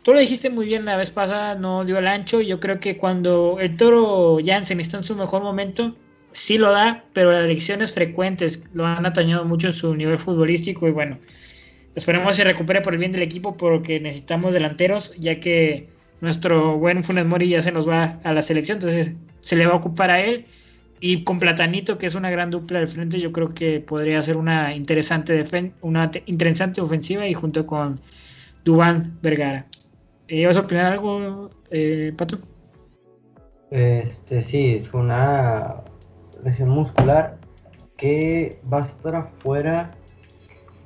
Tú lo dijiste muy bien la vez pasada, no dio el ancho. Yo creo que cuando el toro Jansen está en su mejor momento, sí lo da, pero las elecciones frecuentes lo han atañado mucho en su nivel futbolístico. Y bueno, esperemos que se recupere por el bien del equipo, porque necesitamos delanteros, ya que nuestro buen Funes Mori ya se nos va a la selección, entonces se le va a ocupar a él. Y con Platanito, que es una gran dupla al frente, yo creo que podría ser una interesante, una interesante ofensiva y junto con Dubán Vergara. ¿Ibas a opinar algo, eh, Pato? Este, sí, es una lesión muscular que va a estar afuera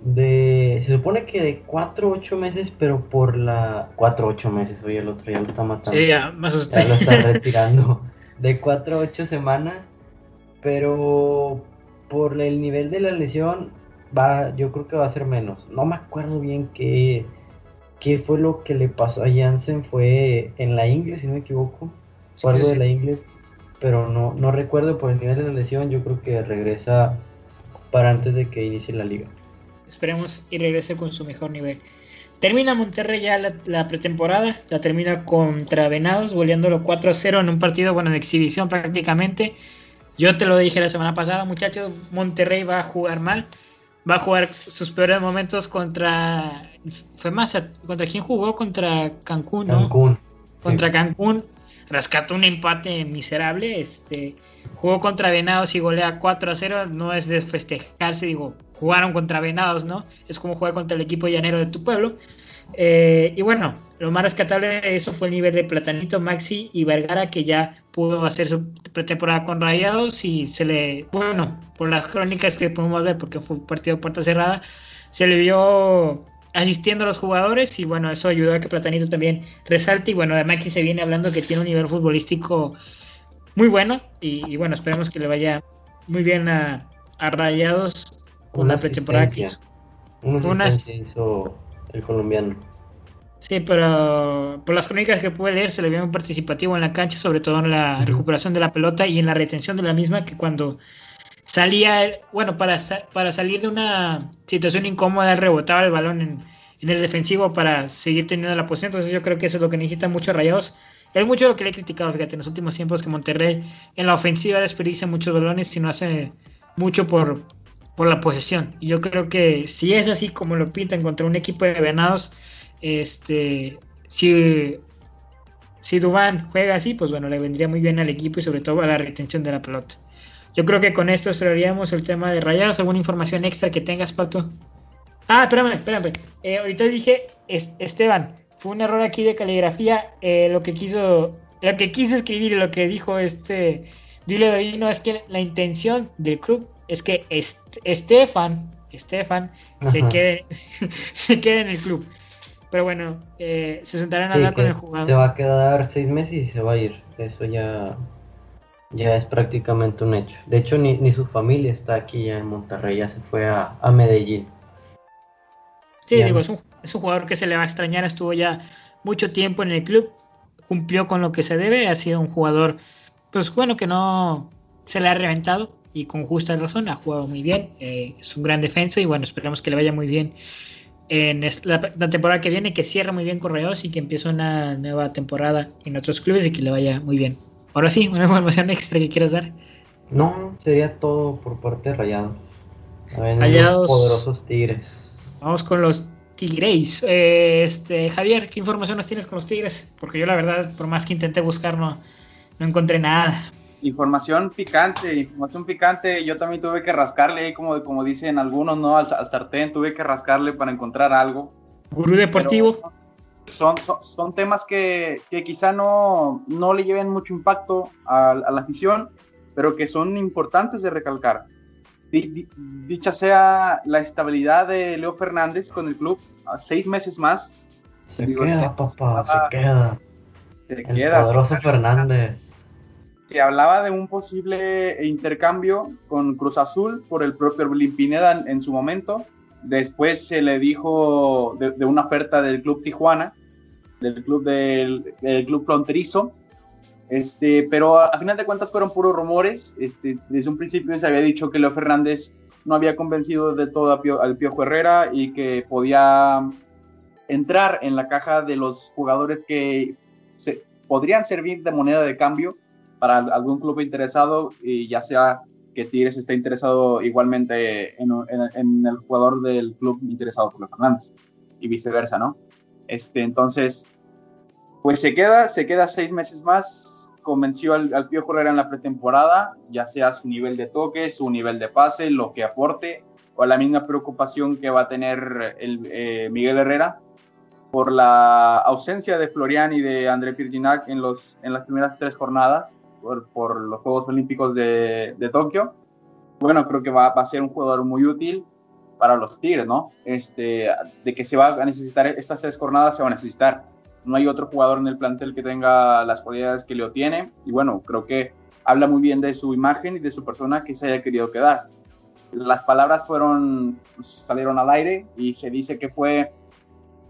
de. Se supone que de 4 8 meses, pero por la. 4 8 meses, oye, el otro ya lo está matando. Sí, ya, más usted. Ya lo está retirando. De 4 8 semanas, pero por el nivel de la lesión, va, yo creo que va a ser menos. No me acuerdo bien qué qué fue lo que le pasó a Jansen fue en la inglés, si no me equivoco, o algo de la inglés, pero no, no recuerdo por el nivel de la lesión, yo creo que regresa para antes de que inicie la liga. esperemos y regrese con su mejor nivel. Termina Monterrey ya la, pretemporada, la termina contra Venados, goleándolo 4-0 en un partido, bueno, de exhibición prácticamente. Yo te lo dije la semana pasada, muchachos, Monterrey va a jugar mal, va a jugar sus peores momentos contra, fue más, contra quién jugó, contra Cancún, ¿no? Cancún. Contra Cancún, rescató un empate miserable, este, jugó contra Venados y golea 4-0, no es de festejarse, digo, jugaron contra Venados, ¿no? Es como jugar contra el equipo llanero de tu pueblo. Eh, y bueno, lo más rescatable de eso fue el nivel de Platanito, Maxi y Vergara, que ya pudo hacer su pretemporada con Rayados y se le, bueno, por las crónicas que podemos ver, porque fue un partido puerta cerrada, se le vio asistiendo a los jugadores y bueno, eso ayudó a que Platanito también resalte y bueno, de Maxi se viene hablando que tiene un nivel futbolístico muy bueno y, bueno, esperemos que le vaya muy bien a, a Rayados una pretemporada que hizo. Una hizo el colombiano. Sí, pero por las crónicas que pude leer se le vio muy participativo en la cancha, sobre todo en la recuperación de la pelota y en la retención de la misma, que cuando salía, bueno, para, para salir de una situación incómoda, rebotaba el balón en, en, el defensivo para seguir teniendo la posición. Entonces yo creo que eso es lo que necesita mucho Rayados. Es mucho lo que le he criticado, fíjate, en los últimos tiempos que Monterrey en la ofensiva desperdicia muchos balones y no hace mucho por, por la posesión. Yo creo que si es así como lo pintan contra un equipo de venados, este, si, si Dubán juega así, pues bueno, le vendría muy bien al equipo y sobre todo a la retención de la pelota. Yo creo que con esto cerraríamos el tema de rayados. ¿Alguna información extra que tengas, Pato? Ah, espérame, espérame. Eh, ahorita dije, Esteban, fue un error aquí de caligrafía. Eh, lo que quiso, lo que quise escribir y lo que dijo este Julio no es que la intención del club es que Estefan, Estefan se quede, se quede en el club. Pero bueno, eh, se sentarán a hablar con el jugador. Se va a quedar seis meses y se va a ir. Eso ya, ya es prácticamente un hecho. De hecho, ni, ni su familia está aquí ya en Monterrey, ya se fue a, a Medellín. Sí, digo, es un, es un jugador que se le va a extrañar. Estuvo ya mucho tiempo en el club, cumplió con lo que se debe. Ha sido un jugador, pues bueno, que no se le ha reventado y con justa razón, ha jugado muy bien, eh, es un gran defensa y bueno, esperamos que le vaya muy bien en la, temporada que viene, que cierre muy bien Correos y que empiece una nueva temporada en otros clubes y que le vaya muy bien. Ahora sí, una información extra que quieras dar. No, sería todo por parte de Rayados. Rayados. Poderosos Tigres. Vamos con los Tigres. Eh, este, Javier, ¿qué información nos tienes con los Tigres? Porque yo la verdad, por más que intenté buscar, no, no encontré nada información picante, información picante. Yo también tuve que rascarle, como, como dicen algunos, ¿no? Al, sartén, tuve que rascarle para encontrar algo. Gurú deportivo. Son, son, temas que, que, quizá no, no le lleven mucho impacto a, la afición, pero que son importantes de recalcar. dicha sea la estabilidad de Leo Fernández con el club, a seis meses más. Se queda, papá, se queda. Se el queda. Poderoso Fernández se hablaba de un posible intercambio con Cruz Azul por el propio Pineda en, su momento. Después se le dijo de, una oferta del Club Tijuana, del Club, del, club Fronterizo. Este, pero a final de cuentas fueron puros rumores. Este, desde un principio se había dicho que Leo Fernández no había convencido de todo al Piojo Herrera y que podía entrar en la caja de los jugadores que se, podrían servir de moneda de cambio para algún club interesado, y ya sea que Tigres esté interesado igualmente en, el jugador del club interesado por los Fernández y viceversa, ¿no? Este, entonces, pues se queda, se queda seis meses más, convenció al, al Pío Herrera en la pretemporada, ya sea su nivel de toque, su nivel de pase, lo que aporte, o la misma preocupación que va a tener el, eh, Miguel Herrera por la ausencia de Florian y de André Pirginac en, los, en las primeras tres jornadas, por, los Juegos Olímpicos de, de Tokio. Bueno, creo que va, va, a ser un jugador muy útil para los Tigres, ¿no? Este, de que se va a necesitar estas tres jornadas, se va a necesitar. No hay otro jugador en el plantel que tenga las cualidades que Leo tiene. Y bueno, creo que habla muy bien de su imagen y de su persona que se haya querido quedar. Las palabras fueron, pues, salieron al aire y se dice que fue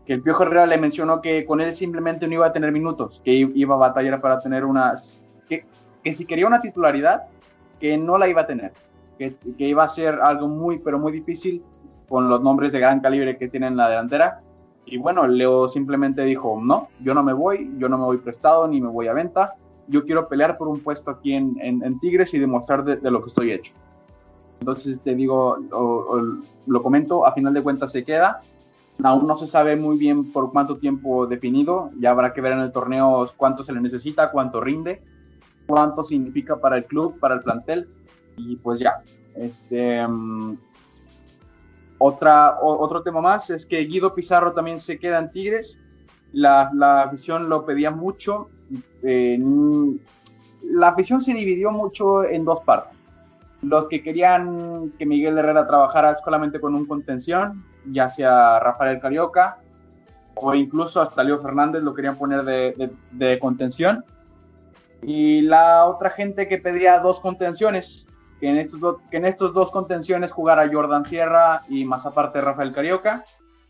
que el Piojo Herrera le mencionó que con él simplemente no iba a tener minutos, que iba a batallar para tener unas, que que si quería una titularidad, que no la iba a tener, que, que, iba a ser algo muy, pero muy difícil con los nombres de gran calibre que tienen en la delantera. Y bueno, Leo simplemente dijo, no, yo no me voy, yo no me voy prestado ni me voy a venta, yo quiero pelear por un puesto aquí en, en, Tigres y demostrar de, lo que estoy hecho. Entonces te digo, lo comento, a final de cuentas se queda. Aún no se sabe muy bien por cuánto tiempo definido, ya habrá que ver en el torneo cuánto se le necesita, cuánto rinde, cuánto significa para el club, para el plantel, y pues ya. Este, mm, otra, otro tema más es que Guido Pizarro también se queda en Tigres. La, la afición lo pedía mucho. la afición se dividió mucho en dos partes. Los que querían que Miguel Herrera trabajara solamente con un contención, ya sea Rafael Carioca o incluso hasta Leo Fernández lo querían poner de, de contención. Y la otra gente que pedía dos contenciones, que en estos, dos, que en estos dos contenciones jugara Jordan Sierra y más aparte Rafael Carioca.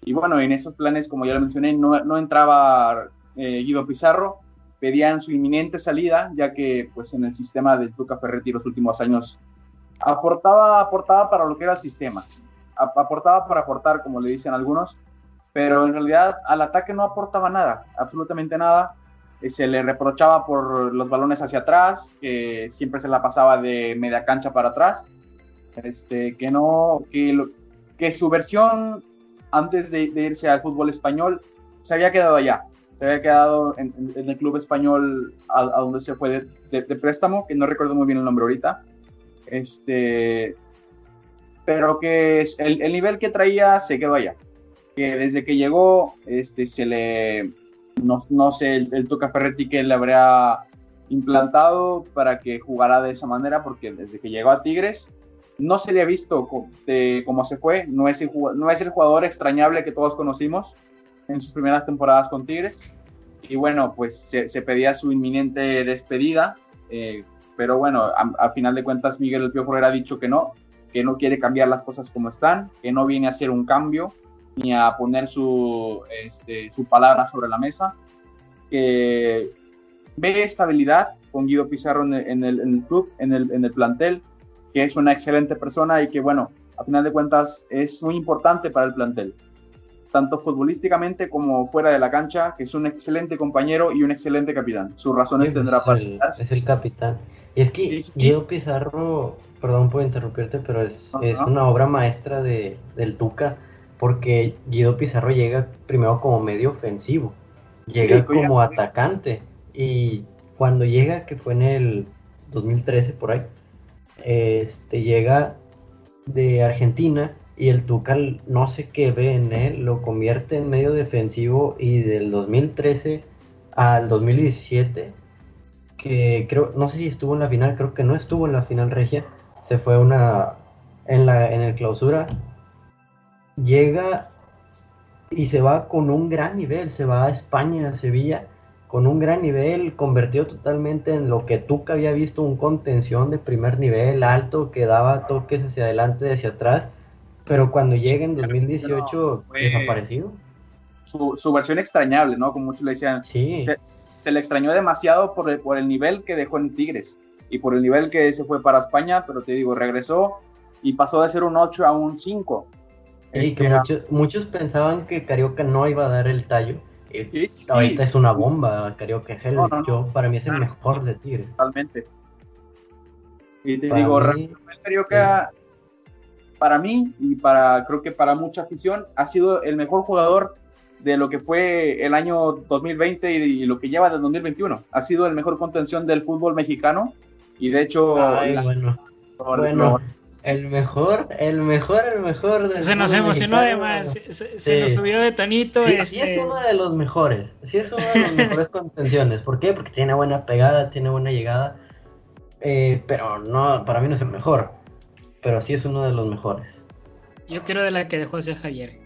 Y bueno, en esos planes, como ya lo mencioné, no, no entraba eh, Guido Pizarro, pedían su inminente salida, ya que pues en el sistema del Tuca Ferretti los últimos años aportaba, aportaba para lo que era el sistema, aportaba para aportar, como le dicen algunos, pero en realidad al ataque no aportaba nada, absolutamente nada se le reprochaba por los balones hacia atrás, que siempre se la pasaba de media cancha para atrás, este, que no, que, su versión antes de, irse al fútbol español se había quedado allá, se había quedado en, el club español a, donde se fue de, préstamo, que no recuerdo muy bien el nombre ahorita, este, pero que el, el nivel que traía se quedó allá, que desde que llegó este, se le no, sé el, el Ferretti que le habría implantado para que jugara de esa manera, porque desde que llegó a Tigres no se le ha visto cómo se fue, no es, el, no es el jugador extrañable que todos conocimos en sus primeras temporadas con Tigres. Y bueno, pues se, pedía su inminente despedida, eh, pero bueno, a, final de cuentas Miguel El Piojo ha dicho que no, que no quiere cambiar las cosas como están, que no viene a hacer un cambio, ni a poner su, este, su palabra sobre la mesa, que ve estabilidad con Guido Pizarro en el, en el, club, en el, en el plantel, que es una excelente persona y que, bueno, a final de cuentas es muy importante para el plantel, tanto futbolísticamente como fuera de la cancha, que es un excelente compañero y un excelente capitán. Sus razones tendrá para... Es el capitán. Y es que Guido Pizarro, perdón por interrumpirte, pero es, es una obra maestra de, del Tuca porque Guido Pizarro llega primero como medio ofensivo, llega como atacante y cuando llega, que fue en el 2013 por ahí, este llega de Argentina y el Tucal no sé qué ve en él, lo convierte en medio defensivo y del 2013 al 2017 que creo no sé si estuvo en la final, creo que no estuvo en la final regia, se fue una en la en el clausura llega y se va con un gran nivel, se va a España, a Sevilla, con un gran nivel, convertido totalmente en lo que Tuca había visto, un contención de primer nivel, alto, que daba toques hacia adelante y hacia atrás, pero cuando llega en 2018, desaparecido. Su, su, versión extrañable, ¿no? Como muchos le decían. Se, le extrañó demasiado por el, por el nivel que dejó en Tigres y por el nivel que se fue para España, pero te digo, regresó y pasó de ser un 8 a un 5 y que muchos, pensaban que Carioca no iba a dar el tallo. Ahorita es una bomba, Carioca es el, yo, para mí es el mejor de Tigres. Totalmente. Y te digo, Carioca, para mí y para creo que para mucha afición, ha sido el mejor jugador de lo que fue el año 2020 y, lo que lleva del 2021. Ha sido el mejor contención del fútbol mexicano y de hecho... bueno. bueno, el mejor, el mejor, el mejor. se nos emocionó además, se, nos subió de tonito. Sí, es uno de los mejores, sí es uno de los mejores contenciones. ¿Por qué? Porque tiene buena pegada, tiene buena llegada. Eh, pero no, para mí no es el mejor. Pero sí es uno de los mejores. Yo quiero de la que dejó ese Javier.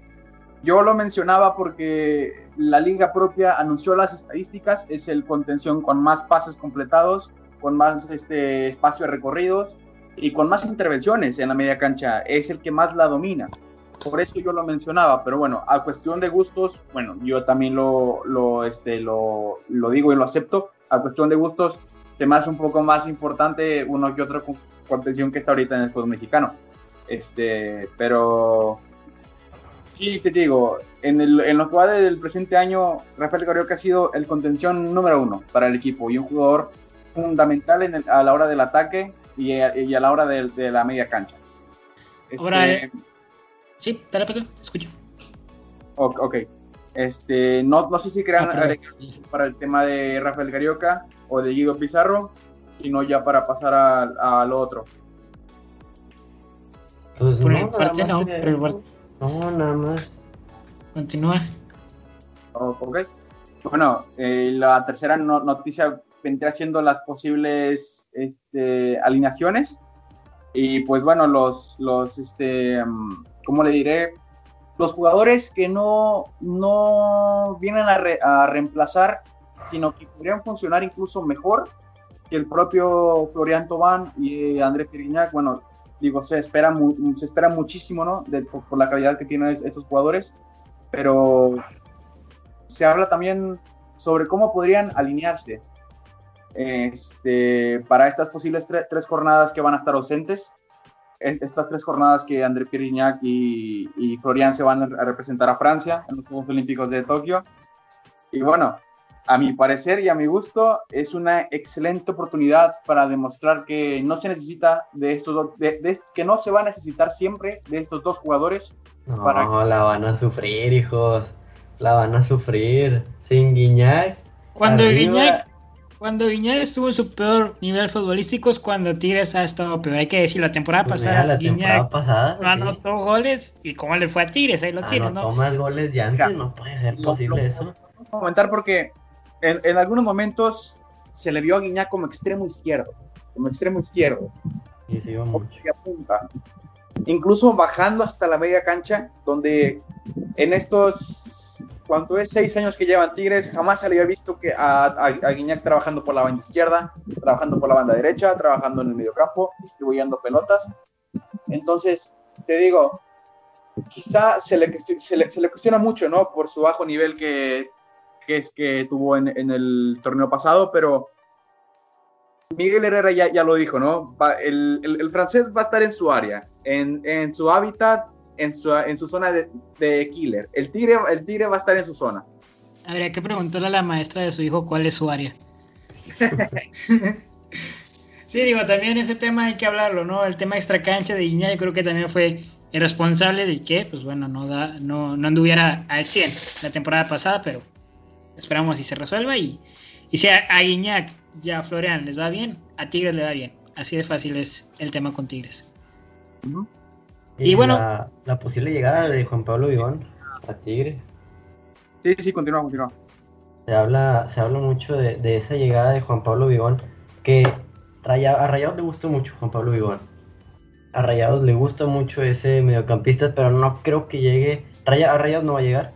Yo lo mencionaba porque la liga propia anunció las estadísticas, es el contención con más pases completados, con más este, espacio de recorridos, y con más intervenciones en la media cancha, es el que más la domina. Por eso yo lo mencionaba, pero bueno, a cuestión de gustos, bueno, yo también lo, lo, este, lo, lo digo y lo acepto. A cuestión de gustos, hace un poco más importante uno que otro contención que está ahorita en el fútbol mexicano. Este, pero sí, te digo, en, el, en lo que va del presente año, Rafael Carioca ha sido el contención número uno para el equipo y un jugador fundamental en a la hora del ataque y a, y a la hora de, de, la media cancha. Este, Ahora, eh, sí, dale, Pedro, te escucho. Ok, este, no, no sé si crean ah, para el tema de Rafael Carioca o de Guido Pizarro, sino ya para pasar a, a lo otro. Pues Por no, parte no, pero no, nada más. Continúa. Oh, ok. Bueno, eh, la tercera no, noticia vendría siendo las posibles este, alineaciones. Y pues bueno, los, los este, mm, ¿cómo le diré? Los jugadores que no, no vienen a, a reemplazar, sino que podrían funcionar incluso mejor que el propio Florian Tobán y André Pirignac. Bueno, digo, se espera, se espera muchísimo, ¿no? por, la calidad que tienen estos jugadores, pero se habla también sobre cómo podrían alinearse este, para estas posibles tres jornadas que van a estar ausentes. Estas tres jornadas que André Pirignac y, y Florian se van a representar a Francia en los Juegos Olímpicos de Tokio. Y bueno, a mi parecer y a mi gusto, es una excelente oportunidad para demostrar que no se necesita de estos dos, de, que no se va a necesitar siempre de estos dos jugadores. No, para... la van a sufrir, hijos. La van a sufrir. Sin Guiñac. Cuando Guiñac, cuando Guiñac estuvo en su peor nivel futbolístico es cuando Tigres ha estado peor. Hay que decir, la temporada pues pasada, la temporada pasada, no anotó goles y cómo le fue a Tigres, ahí lo tiene, ¿no? más goles ya antes, no puede ser posible eso. Comentar porque en, algunos momentos se le vio a Guiñac como extremo izquierdo, como extremo izquierdo. Y se mucho. Incluso bajando hasta la media cancha, donde en estos, cuanto es seis años que llevan Tigres, jamás se le había visto que a, a, Guiñac trabajando por la banda izquierda, trabajando por la banda derecha, trabajando en el mediocampo, distribuyendo pelotas. Entonces, te digo, quizá se le, se le, se le cuestiona mucho, ¿no? Por su bajo nivel que es que tuvo en, el torneo pasado, pero Miguel Herrera ya, ya lo dijo, ¿no? el, francés va a estar en su área, en, su hábitat, en su, en su zona de, killer. El tigre, el tigre va a estar en su zona. Habría que preguntarle a la maestra de su hijo cuál es su área. sí, digo, también ese tema hay que hablarlo, ¿no? El tema extra cancha de Iña, yo creo que también fue el responsable de que, pues bueno, no, da, no, no anduviera al 100 la temporada pasada, pero Esperamos y se resuelva y, y si a, Guiñac y a Florian les va bien, a Tigres le va bien. Así de fácil es el tema con Tigres. Y, bueno. La, posible llegada de Juan Pablo Vigón a Tigres. Sí, sí, continúa, continúa. Se habla, se habla mucho de, esa llegada de Juan Pablo Vigón, que a Rayados le gustó mucho Juan Pablo Vigón. A Rayados le gusta mucho ese mediocampista, pero no creo que llegue. a Rayados no va a llegar,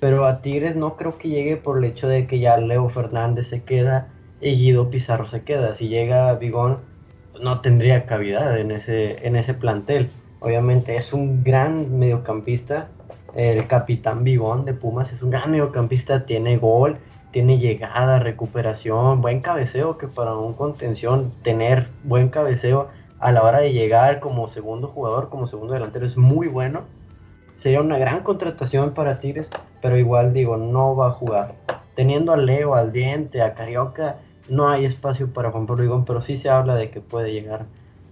pero a Tigres no creo que llegue por el hecho de que ya Leo Fernández se queda y Guido Pizarro se queda. Si llega Vigón, no tendría cavidad en ese, en ese plantel. Obviamente es un gran mediocampista. El capitán Vigón de Pumas es un gran mediocampista, tiene gol, tiene llegada, recuperación, buen cabeceo, que para un contención tener buen cabeceo a la hora de llegar como segundo jugador, como segundo delantero es muy bueno sería una gran contratación para Tigres, pero igual digo, no va a jugar. Teniendo a Leo, al Diente, a Carioca, no hay espacio para Juan Pablo Higón, pero sí se habla de que puede llegar,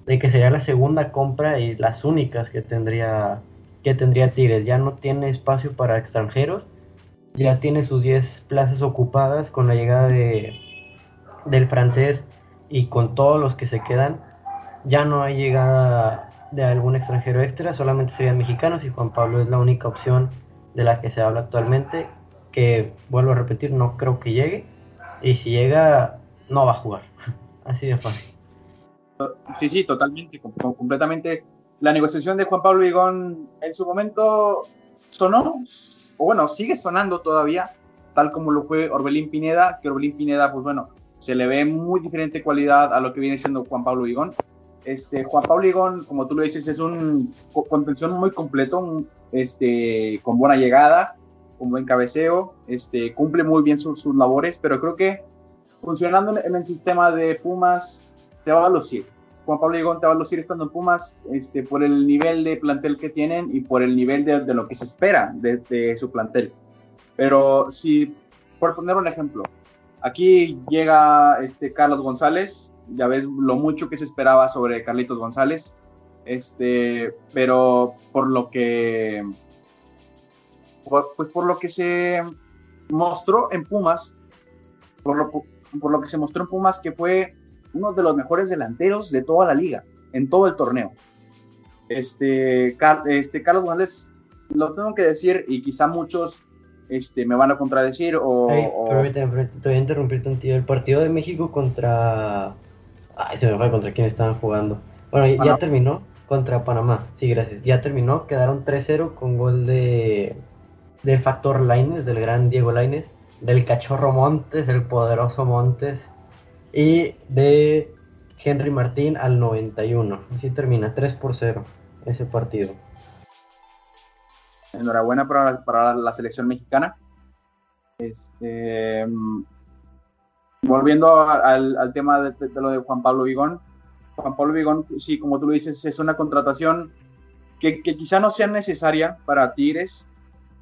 de que sería la segunda compra y las únicas que tendría, que tendría Tigres. Ya no tiene espacio para extranjeros, ya tiene sus 10 plazas ocupadas con la llegada de, del francés y con todos los que se quedan. Ya no hay llegada de algún extranjero extra, solamente serían mexicanos y Juan Pablo es la única opción de la que se habla actualmente, que vuelvo a repetir, no creo que llegue, y si llega, no va a jugar. Así de fácil. Sí, sí, totalmente, completamente. La negociación de Juan Pablo Vigón en su momento sonó, o bueno, sigue sonando todavía, tal como lo fue Orbelín Pineda, que Orbelín Pineda, pues bueno, se le ve muy diferente cualidad a lo que viene siendo Juan Pablo Vigón. Este, Juan Pablo Igón, como tú lo dices, es un contención muy completo, este, con buena llegada, con buen cabeceo, este, cumple muy bien sus, labores, pero creo que funcionando en el sistema de Pumas te va a lucir. Juan Pablo Vigón te va a lucir estando en Pumas este, por el nivel de plantel que tienen y por el nivel de, de lo que se espera de, de, su plantel. Pero si, por poner un ejemplo, aquí llega este Carlos González, ya ves lo mucho que se esperaba sobre Carlitos González, este, pero por lo que, pues por lo que se mostró en Pumas, por lo, por lo que se mostró en Pumas que fue uno de los mejores delanteros de toda la liga, en todo el torneo. Este, este Carlos González, lo tengo que decir y quizá muchos este, me van a contradecir o... Permíteme, te voy a interrumpir tantito. El partido de México contra... Ay, se me fue contra quién estaban jugando. Bueno, ya terminó contra Panamá. Sí, gracias. Ya terminó. Quedaron 3-0 con gol de del factor Laines, del gran Diego Laines, del cachorro Montes, el poderoso Montes, y de Henry Martín al 91. Así termina, 3 por 0 ese partido. Enhorabuena para, para la selección mexicana. Este, volviendo al, al tema de, de, lo de Juan Pablo Vigón. Juan Pablo Vigón, sí, como tú lo dices, es una contratación que, que quizá no sea necesaria para Tigres,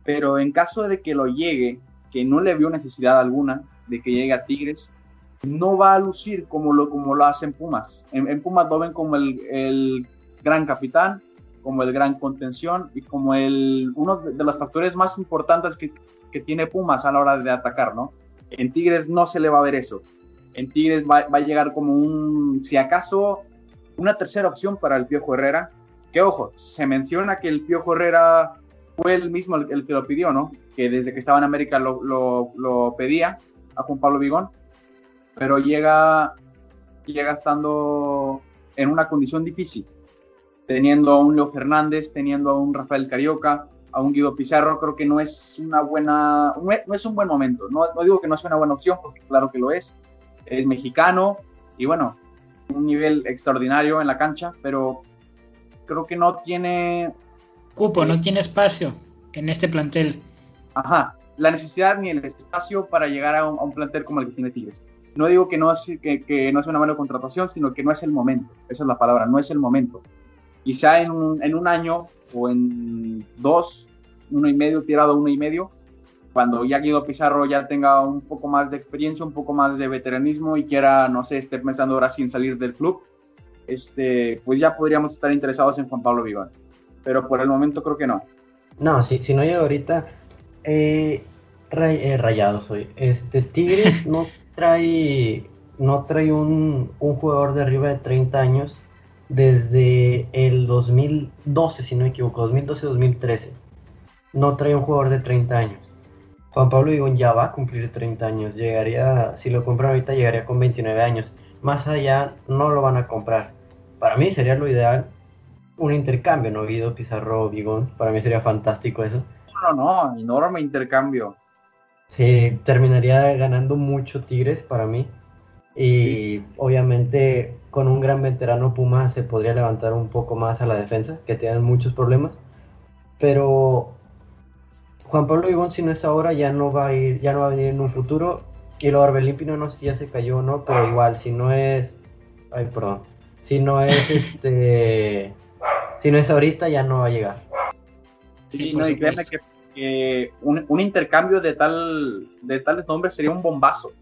pero en caso de que lo llegue, que no le vio necesidad alguna de que llegue a Tigres, no va a lucir como lo, como lo hacen Pumas. En, en Pumas lo ven como el, el, gran capitán, como el gran contención y como el, uno de los factores más importantes que, que, tiene Pumas a la hora de atacar, ¿no? En Tigres no se le va a ver eso. En Tigres va, va a llegar como un, si acaso, una tercera opción para el Piojo Herrera. Que ojo, se menciona que el Piojo Herrera fue el mismo el, que lo pidió, ¿no? Que desde que estaba en América lo, lo, lo pedía a Juan Pablo Vigón pero llega, llega estando en una condición difícil, teniendo a un Leo Fernández, teniendo a un Rafael Carioca, a un Guido Pizarro, creo que no es una buena, no es un buen momento, no, no digo que no sea una buena opción, porque claro que lo es, es mexicano y bueno, un nivel extraordinario en la cancha, pero creo que no tiene... Cupo, eh, no tiene espacio en este plantel. Ajá, la necesidad ni el espacio para llegar a un, a un plantel como el que tiene Tigres no digo que no, que, que no sea una mala contratación, sino que no es el momento. Esa es la palabra, no es el momento. Quizá en un, en un año o en dos, uno y medio, tirado uno y medio, cuando ya Guido Pizarro ya tenga un poco más de experiencia, un poco más de veteranismo y quiera, no sé, esté pensando ahora sin salir del club, este, pues ya podríamos estar interesados en Juan Pablo Vigón. Pero por el momento creo que no. No, si, si no llega ahorita, eh, ray, eh, rayado soy. Este, Tigres no trae, no trae un, un, jugador de arriba de 30 años desde el 2012, si no me equivoco, 2012-2013. No trae un jugador de 30 años. Juan Pablo Vigón ya va a cumplir 30 años. Llegaría, si lo compran ahorita, llegaría con 29 años. Más allá no lo van a comprar. Para mí sería lo ideal un intercambio, ¿no? Guido Pizarro Vigón. Para mí sería fantástico eso. No, no, enorme intercambio. Sí, terminaría ganando mucho Tigres para mí. Y sí. obviamente con un gran veterano Puma se podría levantar un poco más a la defensa, que tienen muchos problemas. Pero Juan Pablo Ivón, si no es ahora, ya no va a ir, ya no va a venir en un futuro. Y lo Pino no sé si ya se cayó o no, pero igual, si no es. Ay, perdón. Si no es este. si no es ahorita, ya no va a llegar. Sí, sí no, y créeme que que un, intercambio de, tal, de tales nombres sería un bombazo.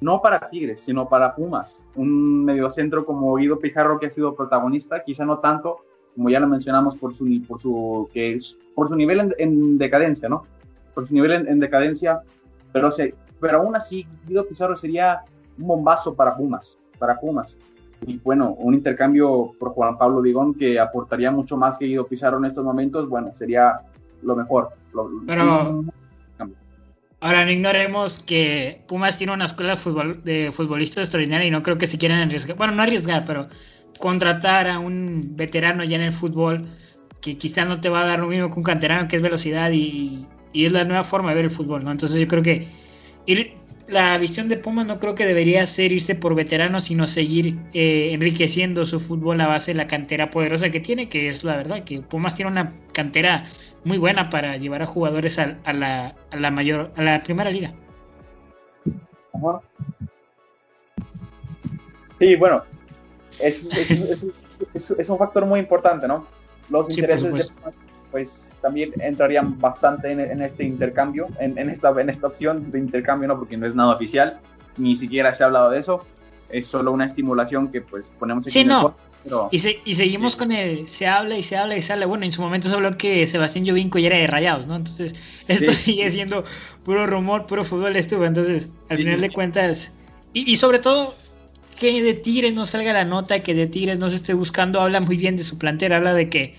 No para Tigres, sino para Pumas. Un mediocentro como Guido Pijarro que ha sido protagonista, quizá no tanto, como ya lo mencionamos, por su, nivel en, en decadencia, ¿no? Por su nivel en, en decadencia, pero, se, pero aún así Guido Pizarro sería un bombazo para Pumas, para Pumas. Y bueno, un intercambio por Juan Pablo Vigón que aportaría mucho más que Guido Pizarro en estos momentos, bueno, sería lo mejor. Pero ahora no ignoremos que Pumas tiene una escuela de, fútbol, de futbolistas extraordinaria y no creo que se quieran arriesgar, bueno, no arriesgar, pero contratar a un veterano ya en el fútbol que quizá no te va a dar lo mismo que un canterano que es velocidad y, y es la nueva forma de ver el fútbol, ¿no? Entonces yo creo que ir, la visión de Pumas no creo que debería ser irse por veteranos, sino seguir eh, enriqueciendo su fútbol a base de la cantera poderosa que tiene, que es la verdad, que Pumas tiene una cantera muy buena para llevar a jugadores a, a, la, a la, mayor, a la primera liga. Sí, bueno, es, un factor muy importante, ¿no? Los intereses pues también entrarían bastante en, este intercambio, en, esta, en esta opción de intercambio, ¿no? Porque no es nada oficial, ni siquiera se ha hablado de eso, es solo una estimulación que pues ponemos aquí. Sí, no. Y, y, seguimos con el, se habla y se habla y se habla. Bueno, en su momento se habló que Sebastián Jovinco ya era de Rayados, ¿no? Entonces, esto sigue siendo puro rumor, puro fútbol estuvo. Entonces, al final de cuentas, y, y, sobre todo, que de Tigres no salga la nota, que de Tigres no se esté buscando, habla muy bien de su plantera, habla de que,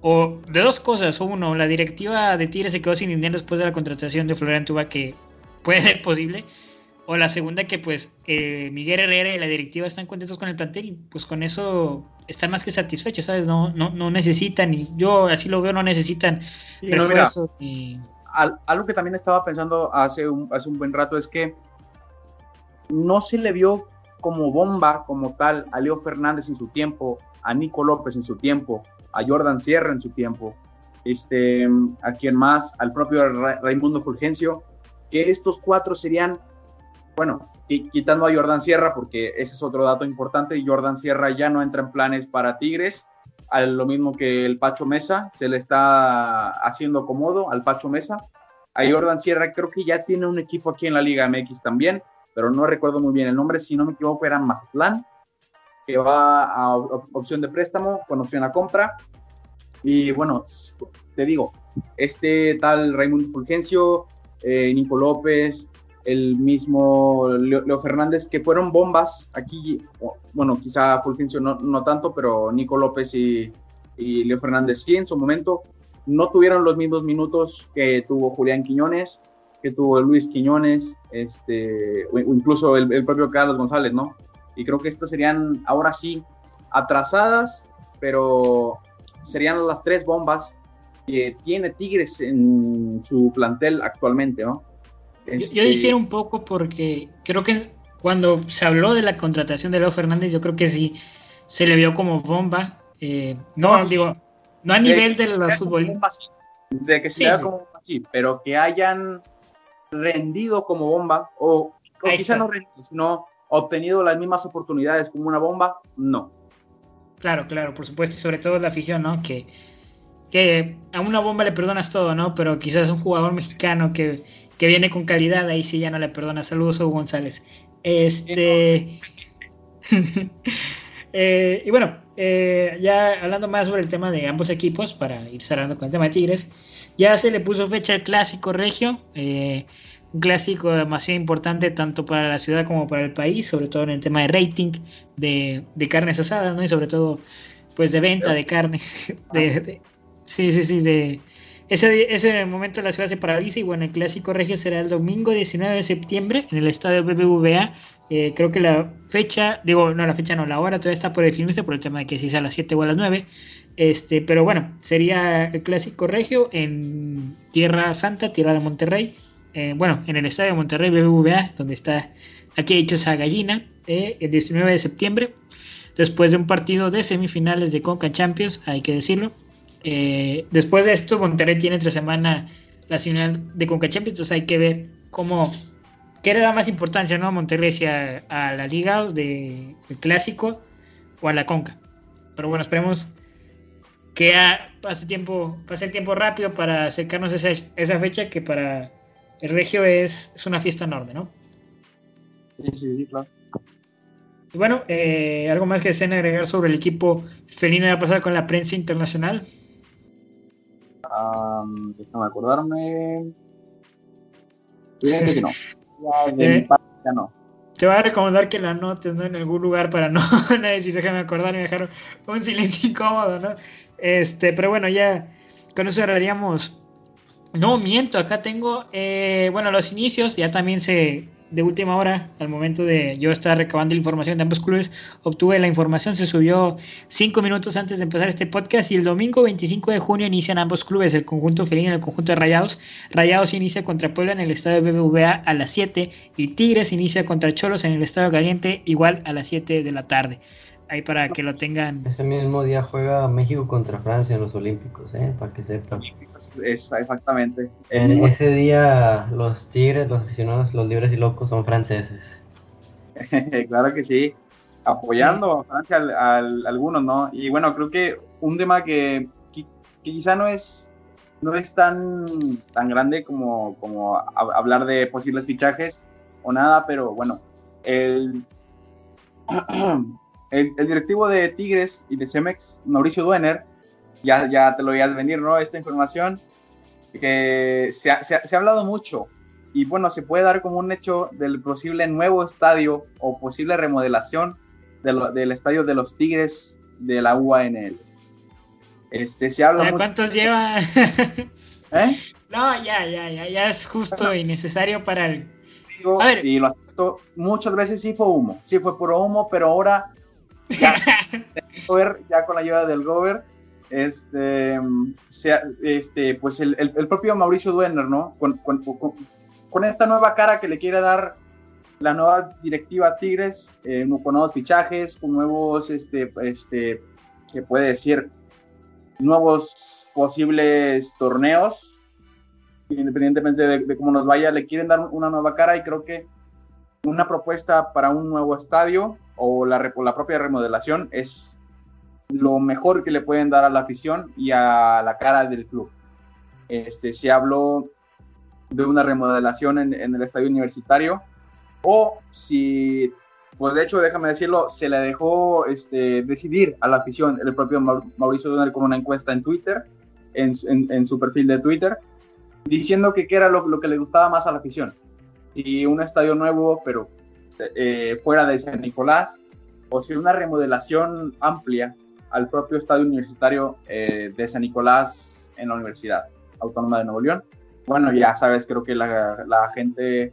o de dos cosas, o uno, la directiva de Tigres se quedó sin dinero después de la contratación de Florian Tuba, que puede ser posible, o la segunda que pues eh, Miguel Herrera y la directiva están contentos con el plantel y pues con eso están más que satisfechos, ¿sabes? No, no, no necesitan, y yo así lo veo, no necesitan algo que también estaba pensando hace un, hace un buen rato es que no se le vio como bomba, como tal, a Leo Fernández en su tiempo, a Nico López en su tiempo, a Jordan Sierra en su tiempo, este, a quien más, al propio Raimundo Fulgencio, que estos cuatro serían, bueno, quitando a Jordan Sierra, porque ese es otro dato importante, Jordan Sierra ya no entra en planes para Tigres, a lo mismo que el Pacho Mesa, se le está haciendo cómodo al Pacho Mesa. A Jordan Sierra creo que ya tiene un equipo aquí en la Liga MX también, pero no recuerdo muy bien el nombre, si no me equivoco era Mazatlán, que va a opción de préstamo con opción a compra. Y bueno, te digo, este tal Raimundo Fulgencio, eh, Nico López, el mismo Leo, Fernández, que fueron bombas aquí, bueno, quizá Fulgencio no, no tanto, pero Nico López y, y Leo Fernández sí en su momento, no tuvieron los mismos minutos que tuvo Julián Quiñones, que tuvo Luis Quiñones, este, o incluso el, propio Carlos González, ¿no? Y creo que estas serían ahora sí atrasadas, pero serían las tres bombas que tiene Tigres en su plantel actualmente, ¿no? Yo, este, difiero un poco porque creo que cuando se habló de la contratación de Leo Fernández, yo creo que sí se le vio como bomba. Eh, no, digo, no a nivel de, los futbolistas. De que sea como así, pero que hayan rendido como bomba, o, quizá no rendido, sino obtenido las mismas oportunidades como una bomba, no. Claro, claro, por supuesto, y sobre todo la afición, ¿no? Que, que a una bomba le perdonas todo, ¿no? Pero quizás un jugador mexicano que, que viene con calidad, ahí sí ya no le perdonas. Saludos Hugo González. Este. Eh, y bueno, eh, ya hablando más sobre el tema de ambos equipos, para ir cerrando con el tema de Tigres, ya se le puso fecha al clásico regio, eh, un clásico demasiado importante tanto para la ciudad como para el país, sobre todo en el tema de rating de, de carnes asadas, ¿no? Y sobre todo, pues de venta de carne. De, sí, sí, sí, de... Ese, ese momento la ciudad se paraliza y bueno, el clásico regio será el domingo 19 de septiembre en el estadio BBVA. Eh, creo que la fecha, digo, no la fecha, no, la hora todavía está por definirse por el tema de que si es a las 7 o a las 9. Este, pero bueno, sería el clásico regio en Tierra Santa, Tierra de Monterrey. Eh, bueno, en el estadio de Monterrey BBVA, donde está aquí hecho esa gallina, eh, el 19 de septiembre. Después de un partido de semifinales de Conca Champions, hay que decirlo. Eh, después de esto, Monterrey tiene entre semana la final de Conca Champions, entonces hay que ver cómo. ¿Qué le da más importancia, no? Monterrey si a, la liga de, del clásico o a la Conca. Pero bueno, esperemos que pase, tiempo, pase el tiempo rápido para acercarnos a esa, esa fecha que para el Regio es, es, una fiesta enorme, ¿no? Sí, sí, sí, claro. Y bueno, eh, ¿algo más que deseen agregar sobre el equipo felino de pasar con la prensa internacional? Um, déjame acordarme. Fíjate que no. Eh, ya, no. Te voy a recomendar que la notes ¿no? en algún lugar para no decir, déjame acordarme y dejar un silencio incómodo, ¿no? Este, pero bueno, ya con eso cerraríamos. No, miento, acá tengo, eh, bueno, los inicios, ya también se, de última hora, al momento de yo estar recabando la información de ambos clubes, obtuve la información, se subió cinco minutos antes de empezar este podcast y el domingo 25 de junio inician ambos clubes, el conjunto felino y el conjunto de Rayados. Rayados inicia contra Puebla en el estadio BBVA a las 7 y Tigres inicia contra Cholos en el estadio Caliente igual a las 7 de la tarde ahí para que lo tengan. Ese mismo día juega México contra Francia en los Olímpicos, ¿eh? para que sepan. Exactamente. En ese día los tigres, los aficionados, los libres y locos son franceses. claro que sí. apoyando a al, algunos, ¿no? Y bueno, creo que un tema que, que, quizá no es, no es tan, tan grande como, como hablar de posibles fichajes o nada, pero bueno, el, el, directivo de Tigres y de Cemex, Mauricio Duener, ya, ya te lo a venir, ¿no? Esta información que se ha, se ha hablado mucho y bueno, se puede dar como un hecho del posible nuevo estadio o posible remodelación del estadio de los Tigres de la UANL. Este, se habla ¿Cuántos lleva? ¿Eh? No, ya, ya, ya, ya es justo y necesario para el... a ver. Y lo acepto, muchas veces sí fue humo, sí fue puro humo, pero ahora ya, ya con la ayuda del Gober, este, este, pues el, el, propio Mauricio Duener, ¿no? Con, con, con esta nueva cara que le quiere dar la nueva directiva Tigres, eh, con nuevos fichajes, con nuevos, este, este, se puede decir, nuevos posibles torneos, independientemente de, cómo nos vaya, le quieren dar una nueva cara y creo que una propuesta para un nuevo estadio o la, la propia remodelación es lo mejor que le pueden dar a la afición y a la cara del club. Este, se habló de una remodelación en, el estadio universitario, o si, pues de hecho, déjame decirlo, se le dejó este, decidir a la afición, el propio Mauricio Donel con una encuesta en Twitter, en, su perfil de Twitter, diciendo que qué era lo, que le gustaba más a la afición. Si un estadio nuevo, pero eh, fuera de San Nicolás, o si una remodelación amplia al propio estadio universitario eh, de San Nicolás en la Universidad Autónoma de Nuevo León bueno, ya sabes, creo que la, gente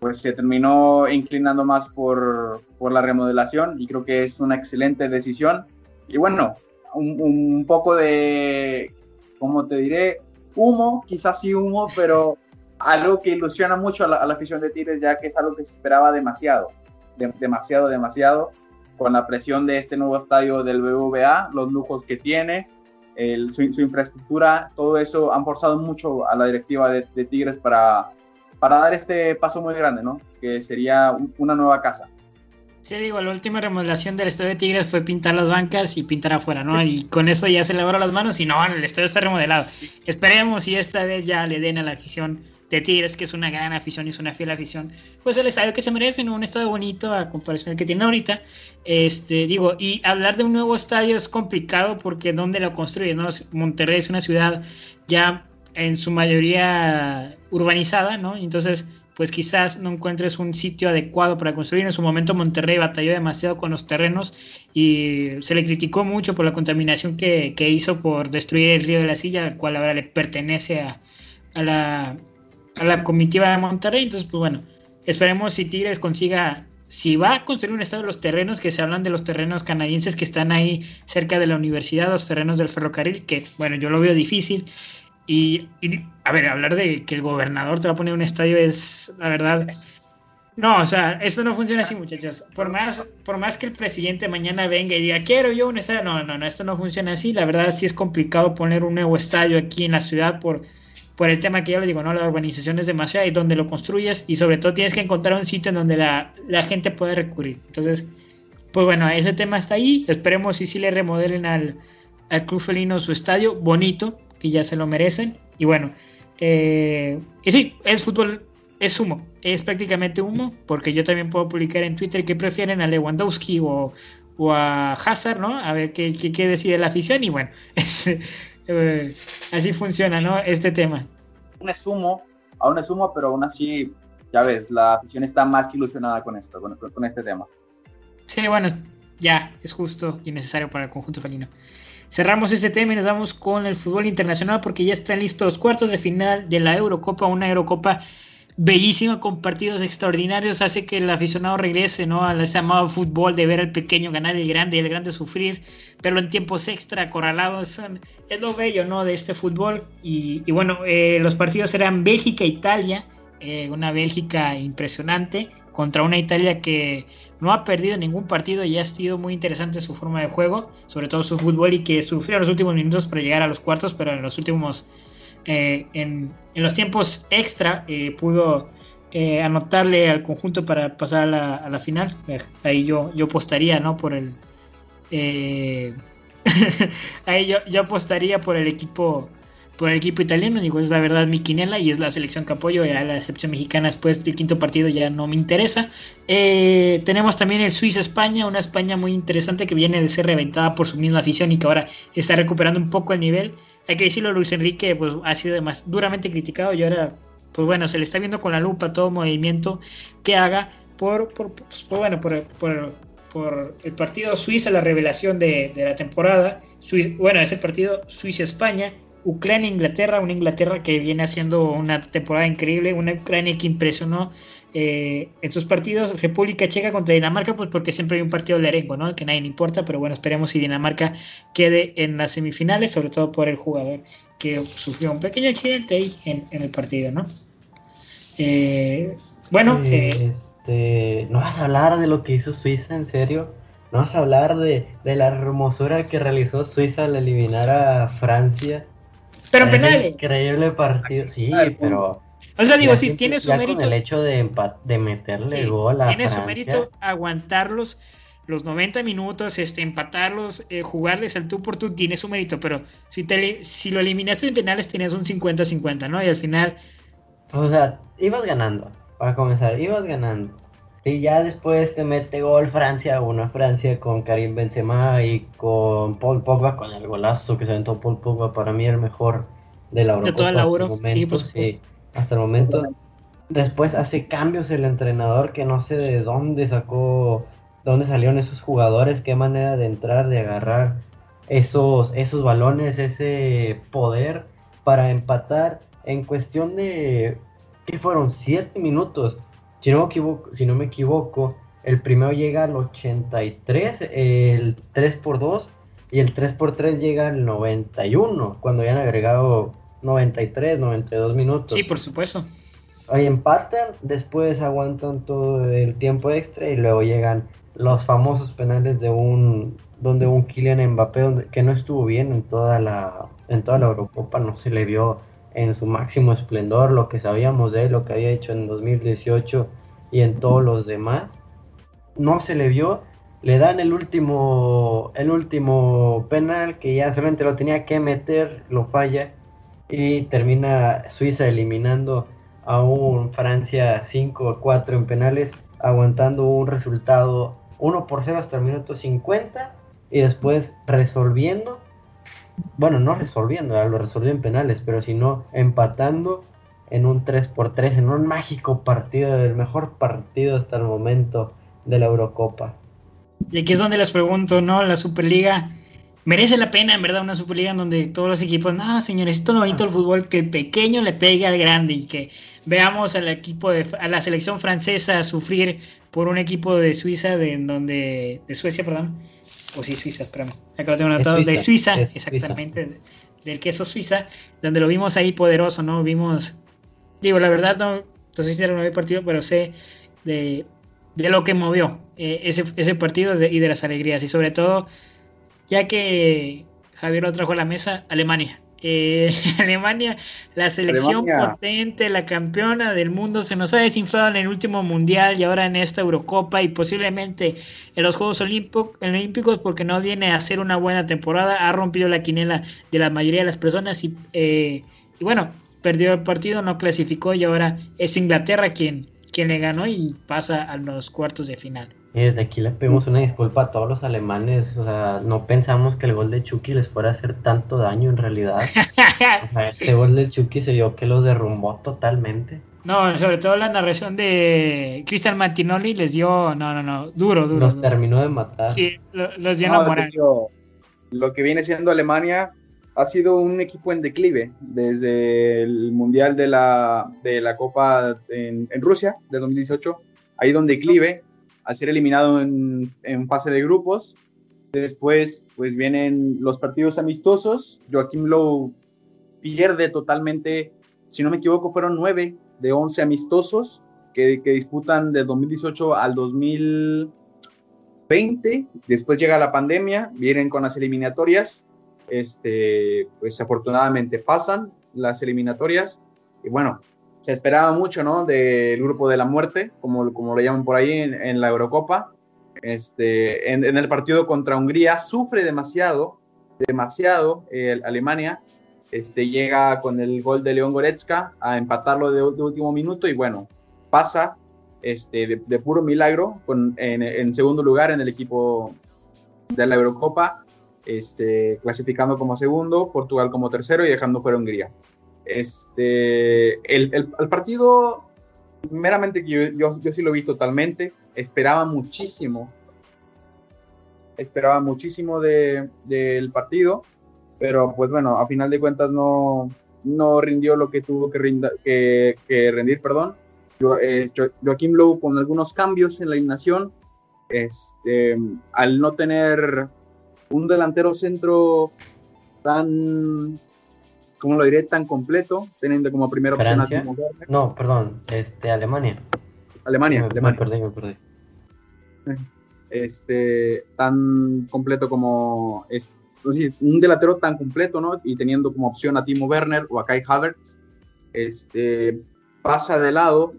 pues se terminó inclinando más por, por, la remodelación y creo que es una excelente decisión. Y bueno, un, un poco de, ¿cómo te diré? Humo, quizás sí humo, pero algo que ilusiona mucho a la afición de Tigres, ya que es algo que se esperaba demasiado, demasiado, demasiado, con la presión de este nuevo estadio del BVA, los lujos que tiene, su, infraestructura, todo eso han forzado mucho a la directiva de, Tigres para, para dar este paso muy grande, ¿no? Que sería una nueva casa. Sí, digo, la última remodelación del estadio de Tigres fue pintar las bancas y pintar afuera, ¿no? Y con eso ya se lavaron las manos y no, el estadio está remodelado. Esperemos y esta vez ya le den a la afición de Tigres, que es una gran afición y es una fiel afición, pues el estadio que se merece, un estadio bonito a comparación del que tiene ahorita. Este, digo, y hablar de un nuevo estadio es complicado porque ¿dónde lo construyes? No? Monterrey es una ciudad ya en su mayoría urbanizada, ¿no? Entonces, pues quizás no encuentres un sitio adecuado para construir. En su momento Monterrey batalló demasiado con los terrenos y se le criticó mucho por la contaminación que, que hizo por destruir el río de la Silla, al cual ahora le pertenece a, a la a la comitiva de Monterrey. Entonces, pues bueno, esperemos si Tigres consiga, si va a construir un estado de los terrenos, que se hablan de los terrenos canadienses que están ahí cerca de la universidad, los terrenos del ferrocarril, que bueno, yo lo veo difícil. Y, a ver, hablar de que el gobernador te va a poner un estadio es, la verdad, no, o sea, esto no funciona así, muchachos. Por más, por más que el presidente mañana venga y diga, quiero yo un estadio, no, no, no, esto no funciona así. La verdad sí es complicado poner un nuevo estadio aquí en la ciudad por por el tema que ya les digo, ¿no? La urbanización es demasiado y donde lo construyes y sobre todo tienes que encontrar un sitio en donde la, gente puede recurrir. Entonces, pues bueno, ese tema está ahí. Esperemos si sí le remodelen al, al Club Felino su estadio, bonito, que ya se lo merecen. Y bueno, eh, y sí, es fútbol, es humo, es prácticamente humo, porque yo también puedo publicar en Twitter que prefieren a Lewandowski o, o a Hazard, ¿no? A ver qué, qué, qué decide la afición y bueno, Eh, así funciona, ¿no? Este tema. Aún es humo, aún es humo, pero aún así, ya ves, la afición está más que ilusionada con esto, con, este tema. Sí, bueno, ya, es justo y necesario para el conjunto felino. Cerramos este tema y nos vamos con el fútbol internacional porque ya están listos los cuartos de final de la Eurocopa, una Eurocopa bellísima con partidos extraordinarios, hace que el aficionado regrese ¿no? al llamado fútbol de ver al pequeño ganar el grande y el grande sufrir, pero en tiempos extra, acorralados, es lo bello ¿no? de este fútbol. Y, bueno, eh, los partidos eran Bélgica-Italia, eh, una Bélgica impresionante contra una Italia que no ha perdido ningún partido y ha sido muy interesante su forma de juego, sobre todo su fútbol y que sufrió los últimos minutos para llegar a los cuartos, pero en los últimos en, los tiempos extra eh, pudo eh, anotarle al conjunto para pasar a la, final. Eh, ahí yo, yo apostaría, ¿no? Por el. Ahí yo, yo apostaría por el equipo por el equipo italiano, digo, es la verdad mi quinela y es la selección que apoyo, a la excepción mexicana después del quinto partido ya no me interesa. tenemos también el Suiza-España, una España muy interesante que viene de ser reventada por su misma afición y que ahora está recuperando un poco el nivel. Hay que decirlo, Luis Enrique pues, ha sido más duramente criticado y ahora pues bueno, se le está viendo con la lupa todo movimiento que haga por, por, pues, bueno, por, por, el partido Suiza, la revelación de, la temporada. bueno, ese partido Suiza-España, Ucrania-Inglaterra, una Inglaterra que viene haciendo una temporada increíble, una Ucrania que impresionó eh, en sus partidos. República Checa contra Dinamarca, pues porque siempre hay un partido de arengo, ¿no? Que nadie le importa, pero bueno, esperemos si Dinamarca quede en las semifinales, sobre todo por el jugador que sufrió un pequeño accidente ahí en, el partido, ¿no? Eh, bueno, eh, este, ¿no vas a hablar de lo que hizo Suiza, en serio? ¿No vas a hablar de, la hermosura que realizó Suiza al eliminar a Francia? Pero penales. Increíble partido, sí, pero... O sea, digo, si tiene su mérito... el hecho de, de meterle gol a Tiene su mérito aguantarlos los 90 minutos, este, empatarlos, eh, jugarles al tú por tú, tiene su mérito, pero si, te, si lo eliminaste en penales tenías un 50-50, ¿no? Y al final... O sea, ibas ganando, para comenzar, ibas ganando. Y ya después te mete gol Francia, una Francia con Karim Benzema y con Paul Pogba, con el golazo que se aventó Paul Pogba, para mí el mejor de la Eurocopa. De toda la Euro, sí, hasta el momento. Después hace cambios el entrenador que no sé de dónde sacó dónde salieron esos jugadores, qué manera de entrar, de agarrar esos, esos balones, ese poder para empatar en cuestión de, ¿qué fueron? Siete minutos. Si no me equivoco, si no me equivoco el primero llega al 83, el 3 por 2 y el 3 por 3 llega al 91, cuando ya han agregado 93, 92 minutos. Sí, por supuesto. Ahí empatan, después aguantan todo el tiempo extra y luego llegan los famosos penales de un donde un Kylian Mbappé que no estuvo bien en toda la en toda la Eurocopa no se le vio en su máximo esplendor lo que sabíamos de él lo que había hecho en 2018 y en todos los demás no se le vio le dan el último el último penal que ya solamente lo tenía que meter lo falla y termina Suiza eliminando a un Francia 5 a 4 en penales aguantando un resultado 1 por 0 hasta el minuto 50 y después resolviendo, bueno, no resolviendo, lo resolvió en penales, pero sino empatando en un 3 por 3 en un mágico partido, el mejor partido hasta el momento de la Eurocopa. Y aquí es donde les pregunto, ¿no? La Superliga merece la pena, en verdad, una Superliga en donde todos los equipos, no, señores, esto no bonito el fútbol, que el pequeño le pegue al grande y que veamos al equipo de, a la selección francesa sufrir por un equipo de Suiza, de donde, de Suecia, perdón, o sí, Suiza, espérame, acá lo tengo anotado, de Suiza, exactamente, del queso Suiza, donde lo vimos ahí poderoso, ¿no? Vimos, digo, la verdad, no, entonces no había partido, pero sé de, de lo que movió eh, ese, ese partido y de las alegrías, y sobre todo, ya que Javier lo trajo a la mesa, Alemania. Eh, Alemania, la selección potente, la campeona del mundo, se nos ha desinflado en el último mundial y ahora en esta Eurocopa y posiblemente en los Juegos Olímpicos porque no viene a hacer una buena temporada, ha rompido la quinela de la mayoría de las personas y, eh, y bueno, perdió el partido, no clasificó y ahora es Inglaterra quien, quien le ganó y pasa a los cuartos de final. Y desde aquí le pedimos una disculpa a todos los alemanes. O sea, no pensamos que el gol de Chucky les fuera a hacer tanto daño en realidad. o sea, ese gol de Chucky se vio que los derrumbó totalmente. No, sobre todo la narración de Cristian Martinoli les dio, no, no, no, duro, duro. Los terminó de matar. Sí, los dio no, Lo que viene siendo Alemania ha sido un equipo en declive desde el Mundial de la, de la Copa en, en Rusia de 2018. Ha ido en declive al ser eliminado en, en, fase de grupos. Después, pues vienen los partidos amistosos. Joaquim Lowe pierde totalmente, si no me equivoco, fueron nueve de once amistosos que, que disputan de 2018 al 2020. Después llega la pandemia, vienen con las eliminatorias. Este, pues afortunadamente pasan las eliminatorias. Y bueno, se esperaba mucho, ¿no? Del grupo de la muerte, como, como lo llaman por ahí en, la Eurocopa. Este, en, el partido contra Hungría sufre demasiado, demasiado Alemania. Este, llega con el gol de León Goretzka a empatarlo de, último minuto y bueno, pasa este, de, puro milagro con, en, segundo lugar en el equipo de la Eurocopa, este, clasificando como segundo, Portugal como tercero y dejando fuera Hungría. Este, el, el, partido, meramente que yo, yo, sí lo vi totalmente, esperaba muchísimo, esperaba muchísimo del de, partido, pero pues bueno, a final de cuentas no, no rindió lo que tuvo que, que, que rendir, perdón. Eh, Joaquín Lowe con algunos cambios en la eliminación, este, al no tener un delantero centro tan ¿cómo lo diré? Tan completo, teniendo como primera opción a Timo Werner. No, perdón, este, Alemania. Alemania, Alemania. Me perdí, me perdí. Este, tan completo como, es, un delantero tan completo, ¿no? Y teniendo como opción a Timo Werner o a Kai Havertz, este, pasa de lado,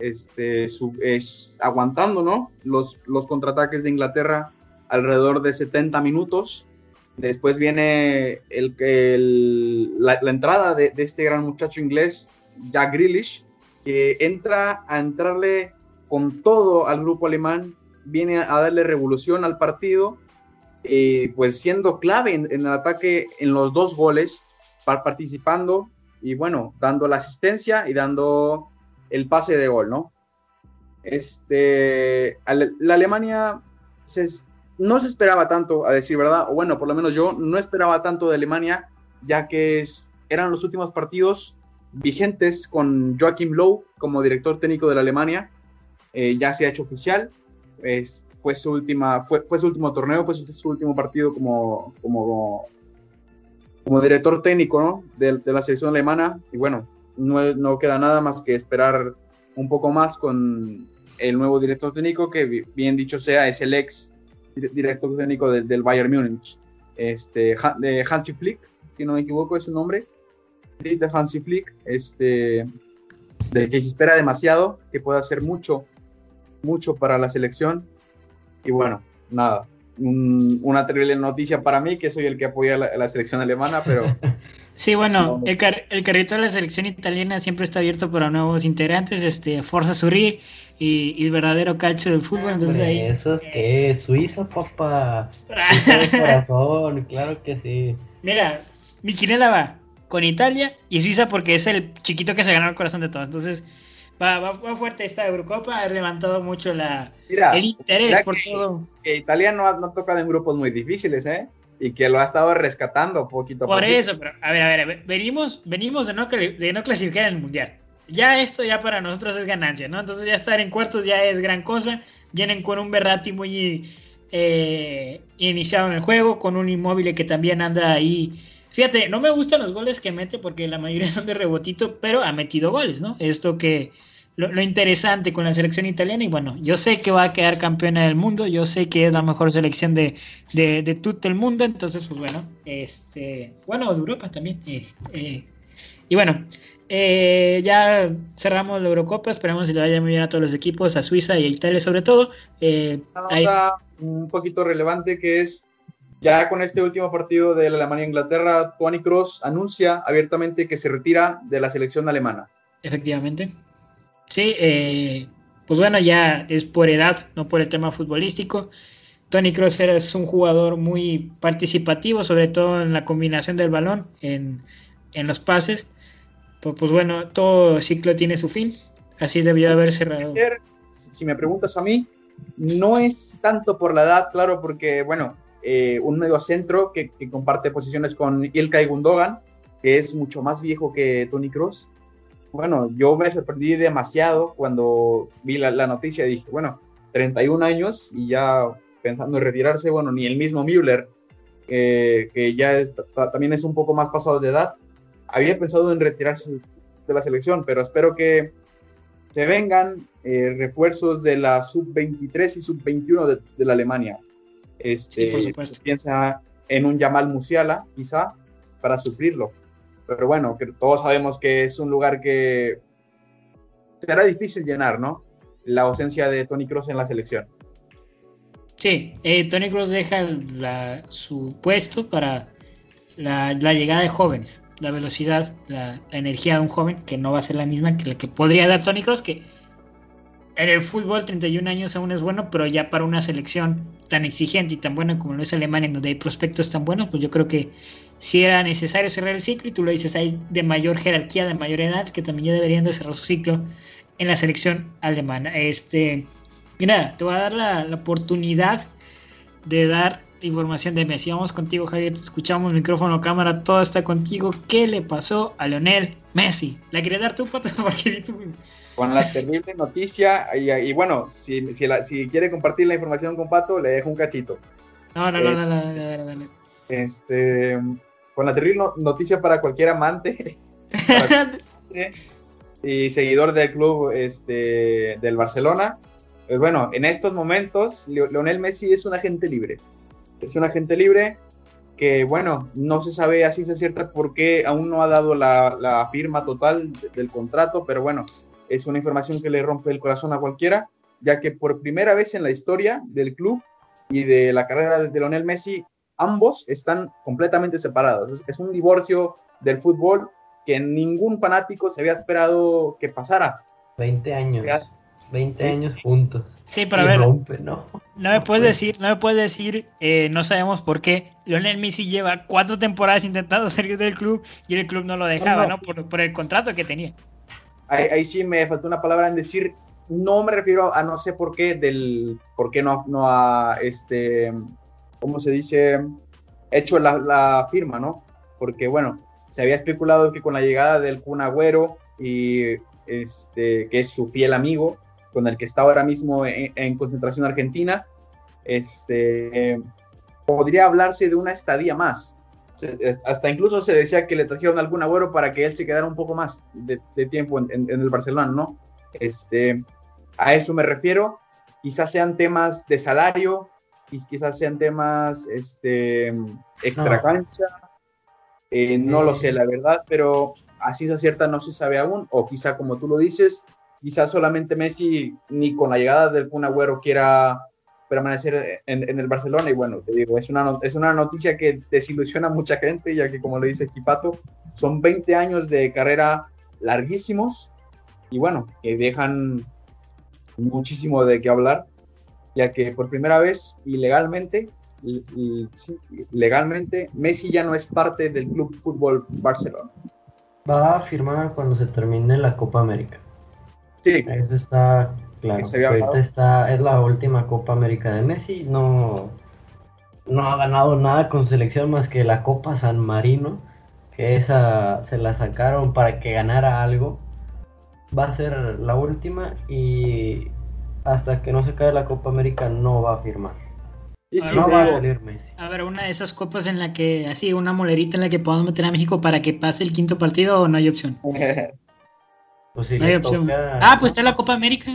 este, es, aguantando, ¿no? Los, los contraataques de Inglaterra alrededor de 70 minutos Después viene el, la, entrada de, este gran muchacho inglés, Jack Grealish, que entra a entrarle con todo al grupo alemán, viene a darle revolución al partido, eh, pues siendo clave en, el ataque en los dos goles, participando y bueno, dando la asistencia y dando el pase de gol, ¿no? Este, la Alemania se, no se esperaba tanto, a decir verdad, o bueno, por lo menos yo no esperaba tanto de Alemania, ya que eran los últimos partidos vigentes con Joachim Low como director técnico de la Alemania. Eh, ya se ha hecho oficial. Es, fue, su última, fue, su último torneo, fue su, último partido como, como, como director técnico de, la selección alemana. Y bueno, no, no queda nada más que esperar un poco más con el nuevo director técnico, que bien dicho sea, es el ex director técnico del, del Bayern Múnich, este, de Hansi Flick, si no me equivoco es su nombre, de Hansi Flick, este, de que se espera demasiado, que puede hacer mucho, mucho para la selección. Y bueno, nada, una terrible noticia para mí, que soy el que apoya la, la selección alemana, pero... Sí, bueno, el, el, carrito de la selección italiana siempre está abierto para nuevos integrantes, este, Forza Surri y, el verdadero calcio del fútbol. entonces ahí... Eso es que Suiza, papá. corazón, claro que sí. Mira, mi quinela va con Italia y Suiza porque es el chiquito que se ganó el corazón de todos. Entonces, va, va, fuerte esta Eurocopa, ha levantado mucho la, el interés por todo. Que Italia no ha, no ha tocado en grupos muy difíciles, ¿eh? y que lo ha estado rescatando poquito a Por eso, pero a ver, a ver, venimos, venimos de no, de no clasificar en el Mundial ya esto ya para nosotros es ganancia, ¿no? Entonces ya estar en cuartos ya es gran cosa. Vienen con un Berrati muy eh, iniciado en el juego, con un inmóvil que también anda ahí. Fíjate, no me gustan los goles que mete porque la mayoría son de rebotito, pero ha metido goles, ¿no? Esto que lo, interesante con la selección italiana y bueno, yo sé que va a quedar campeona del mundo, yo sé que es la mejor selección de, de, todo el mundo, entonces pues bueno, este, bueno, de Europa también. Eh, eh, y bueno, eh, ya cerramos la Eurocopa, esperamos que le vaya muy bien a todos los equipos, a Suiza y a Italia sobre todo. Eh, Una un poquito relevante que es, ya con este último partido de la Alemania-Inglaterra, Tony Cross anuncia abiertamente que se retira de la selección alemana. Efectivamente. Sí, eh, pues bueno, ya es por edad, no por el tema futbolístico. Tony Cross es un jugador muy participativo, sobre todo en la combinación del balón, en, en los pases pues, pues, bueno, todo ciclo tiene su fin. Así debió haber cerrado. Si me preguntas a mí, no es tanto por la edad, claro, porque, bueno, eh, un medio centro que, comparte posiciones con Ilkay Gundogan, que es mucho más viejo que Tony Cross. Bueno, yo me sorprendí demasiado cuando vi la, noticia. Dije, bueno, 31 años y ya pensando en retirarse, bueno, ni el mismo Müller, que ya también es un poco más pasado de edad, había pensado en retirarse de la selección, pero espero que se vengan eh, refuerzos de la sub-23 y sub-21 de, la Alemania. Este, por supuesto. Piensa en un Yamal Musiala, quizá, para sufrirlo. Pero bueno, que todos sabemos que es un lugar que será difícil llenar, ¿no? La ausencia de Tony Cross en la selección. Sí, eh, Tony Cross deja su puesto para la, llegada de jóvenes, la velocidad, la, energía de un joven que no va a ser la misma que la que podría dar Tony Cross, que en el fútbol 31 años aún es bueno, pero ya para una selección tan exigente y tan buena como lo es Alemania, en donde hay prospectos tan buenos, pues yo creo que si era necesario cerrar el ciclo, y tú lo dices, hay de mayor jerarquía, de mayor edad, que también ya deberían de cerrar su ciclo en la selección alemana. Este, mira, te voy a dar la, oportunidad de dar información de Messi. Vamos contigo, Javier. Te escuchamos, micrófono, cámara, todo está contigo. ¿Qué le pasó a Leonel Messi? ¿La querías dar tú, Pato? Porque Con la terrible noticia, y, bueno, si, si, quiere compartir la información con Pato, le dejo un cachito. No, no, no, no, dale, dale. Este, con la terrible noticia para cualquier amante y seguidor del club este, del Barcelona. Pues bueno, en estos momentos, Leonel Messi es un agente libre. Es un agente libre que, bueno, no se sabe así se cierta porque aún no ha dado la, la firma total del contrato, pero bueno, es una información que le rompe el corazón a cualquiera, ya que por primera vez en la historia del club y de la carrera de Leonel Messi, ambos están completamente separados. Es, un divorcio del fútbol que ningún fanático se había esperado que pasara. 20 años. 20 años juntos. Sí, pero a ver, ¿no? no me puedes decir, no me puedes decir, eh, no sabemos por qué. Lionel Messi lleva cuatro temporadas intentando salir del club y el club no lo dejaba, ¿no? Por, el contrato que tenía. Ahí, sí me faltó una palabra en decir, no me refiero a no sé por qué, del por qué no, no a este ¿cómo se dice? Hecho la, firma, ¿no? Porque, bueno, se había especulado que con la llegada del Kun Agüero, y, este, que es su fiel amigo, con el que está ahora mismo en, concentración argentina, este, podría hablarse de una estadía más. Hasta incluso se decía que le trajeron algún agüero para que él se quedara un poco más de, tiempo en, en, el Barcelona, ¿no? Este, a eso me refiero. Quizás sean temas de salario, quizás sean temas este, extra cancha, eh, no lo sé, la verdad, pero así se acierta no se sabe aún, o quizá como tú lo dices, quizás solamente Messi ni con la llegada del Kun Agüero quiera permanecer en, el Barcelona, y bueno, te digo, es una, es una noticia que desilusiona a mucha gente, ya que como le dice Kipato, son 20 años de carrera larguísimos, y bueno, que dejan muchísimo de qué hablar, ya que por primera vez y legalmente, legalmente Messi ya no es parte del Club Fútbol Barcelona. Va a firmar cuando se termine la Copa América. Sí. Eso está claro. está, es la última Copa América de Messi. No, no ha ganado nada con selección más que la Copa San Marino, que esa se la sacaron para que ganara algo. Va a ser la última y hasta que no se cae la Copa América no va a firmar. no va a salir Messi. A ver, una de esas copas en la que, así, una molerita en la que podamos meter a México para que pase el quinto partido o no hay opción. pues no hay opción. Ah, pues está la Copa América.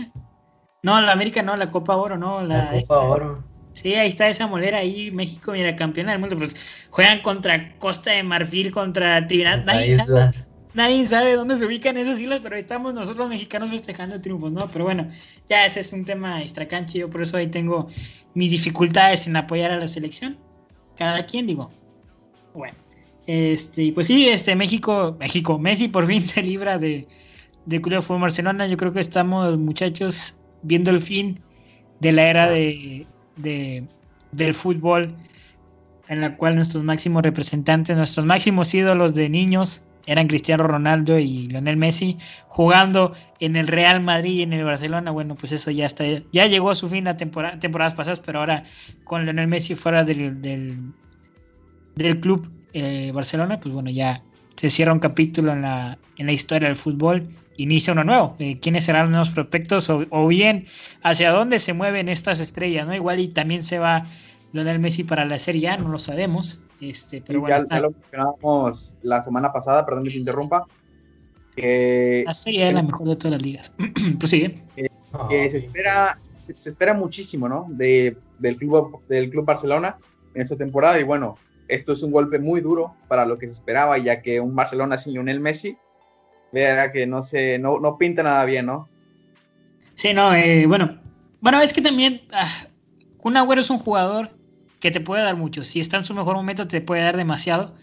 No, la América no, la Copa Oro, no. La, Copa Oro. Sí, ahí está esa molera ahí, México, mira, campeona del mundo. Pues juegan contra Costa de Marfil, contra Trinidad. Nadie nadie sabe dónde se ubican esas islas, pero ahí estamos nosotros los mexicanos festejando triunfos, ¿no? Pero bueno, ya ese es un tema extracanche, yo por eso ahí tengo mis dificultades en apoyar a la selección. Cada quien, digo. Bueno, este, pues sí, este, México, México, Messi por fin se libra de, de Club Fútbol Barcelona. Yo creo que estamos, muchachos, viendo el fin de la era de, de, del fútbol en la cual nuestros máximos representantes, nuestros máximos ídolos de niños eran Cristiano Ronaldo y Lionel Messi jugando en el Real Madrid y en el Barcelona. Bueno, pues eso ya está, ya llegó a su fin la temporada, temporadas pasadas, pero ahora con Lionel Messi fuera del, del, club eh, Barcelona, pues bueno, ya se cierra un capítulo en la, en la historia del fútbol, inicia uno nuevo. Eh, ¿Quiénes serán los nuevos prospectos? O, o, bien, hacia dónde se mueven estas estrellas, ¿no? Igual y también se va Lionel Messi para la Serie A, no lo sabemos. Este, pero bueno, ya, lo mencionábamos la semana pasada, perdón que te interrumpa. Que la Serie A la mejor de todas las ligas. pues sí. Que, se espera se, espera muchísimo, ¿no? De, del club del club Barcelona en esta temporada y bueno, esto es un golpe muy duro para lo que se esperaba, ya que un Barcelona sin Lionel Messi, vea que no se no, no pinta nada bien, ¿no? Sí, no, eh, bueno. Bueno, es que también ah, Kun Agüero es un jugador que te puede dar mucho. Si está en su mejor momento, te puede dar demasiado.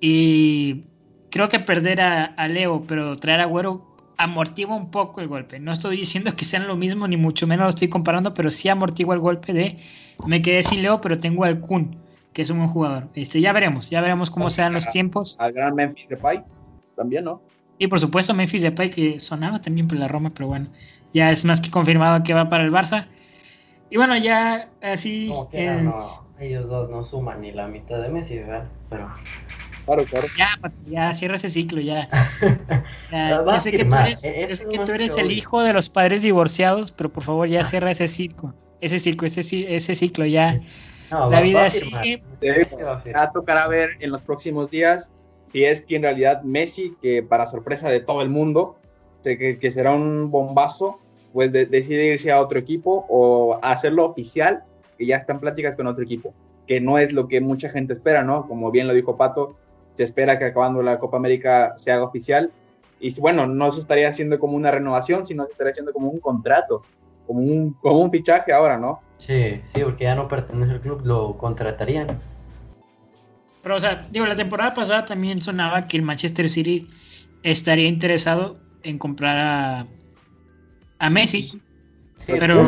Y creo que perder a, Leo, pero traer a Agüero amortigua un poco el golpe. No estoy diciendo que sean lo mismo, ni mucho menos lo estoy comparando, pero sí amortigua el golpe de me quedé sin Leo, pero tengo al Kun, que es un buen jugador. Este, ya veremos, ya veremos cómo sean los tiempos. Al gran Memphis Depay, también, ¿no? Y por supuesto Memphis Depay, que sonaba también por la Roma, pero bueno, ya es más que confirmado que va para el Barça. Y bueno, ya así... Eh, ellos dos no suman ni la mitad de Messi, ¿verdad? Pero... Claro, claro. Ya, ya cierra ese ciclo, ya. ya sé que tú eres, e-, que tú eres el hijo de los padres divorciados, pero por favor ya cierra ese ciclo. Ese ciclo, ese, ese ciclo ya. la vida sigue. Va a tocar ver en los próximos días si es que en realidad Messi, que para sorpresa de todo el mundo, que, que será un bombazo, pues decide irse a otro equipo o hacerlo oficial, que ya están pláticas con otro equipo, que no es lo que mucha gente espera, ¿no? Como bien lo dijo Pato, se espera que acabando la Copa América se haga oficial. Y bueno, no se estaría haciendo como una renovación, sino se estaría haciendo como un contrato, como un, como un fichaje ahora, ¿no? Sí, sí, porque ya no pertenece al club, lo contratarían. Pero, o sea, digo, la temporada pasada también sonaba que el Manchester City estaría interesado en comprar a, a Messi pero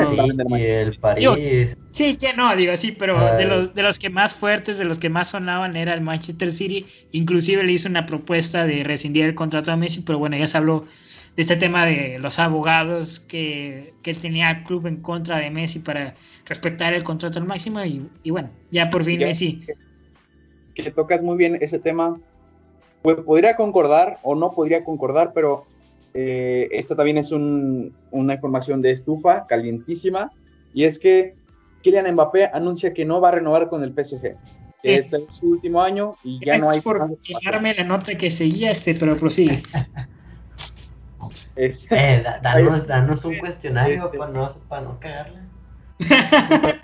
y el París. sí, que no, digo, sí, pero de, los, de los que más fuertes, de los que más sonaban era el Manchester City. Inclusive le hizo una propuesta de rescindir el contrato a Messi, pero bueno, ya se habló de este tema de los abogados que, que tenía el club en contra de Messi para respetar el contrato al máximo y, y bueno, ya por fin Messi. Que, tocas muy bien ese tema. Pues podría concordar o no podría concordar, pero eh, esta también es una información de estufa, calientísima, y es que Kylian Mbappé anuncia que no va a renovar con el PSG. Que este es su último año y ya no hay... por quitarme la nota que seguía este, pero prosigue. eh, danos, un cuestionario este, para, no, para no cagarla.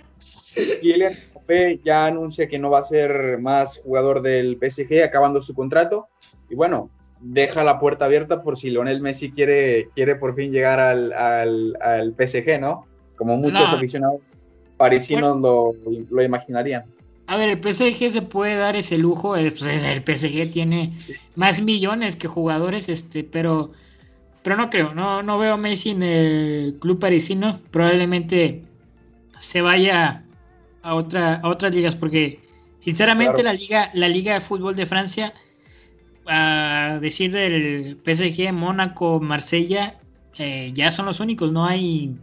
Kylian Mbappé ya anuncia que no va a ser más jugador del PSG acabando su contrato. Y bueno, deja la puerta abierta por si Lionel Messi quiere, quiere por fin llegar al, al, PSG, ¿no? Como muchos aficionados parisinos lo, lo, imaginarían. A ver, el PSG se puede dar ese lujo, el, pues, el PSG tiene más millones que jugadores, este, pero, pero no creo, no, no veo a Messi en el club parisino, probablemente se vaya a otra, a otras ligas, porque sinceramente la liga, la liga de fútbol de Francia a decir del PSG, Mónaco, Marsella, eh, ya son los únicos, no hay...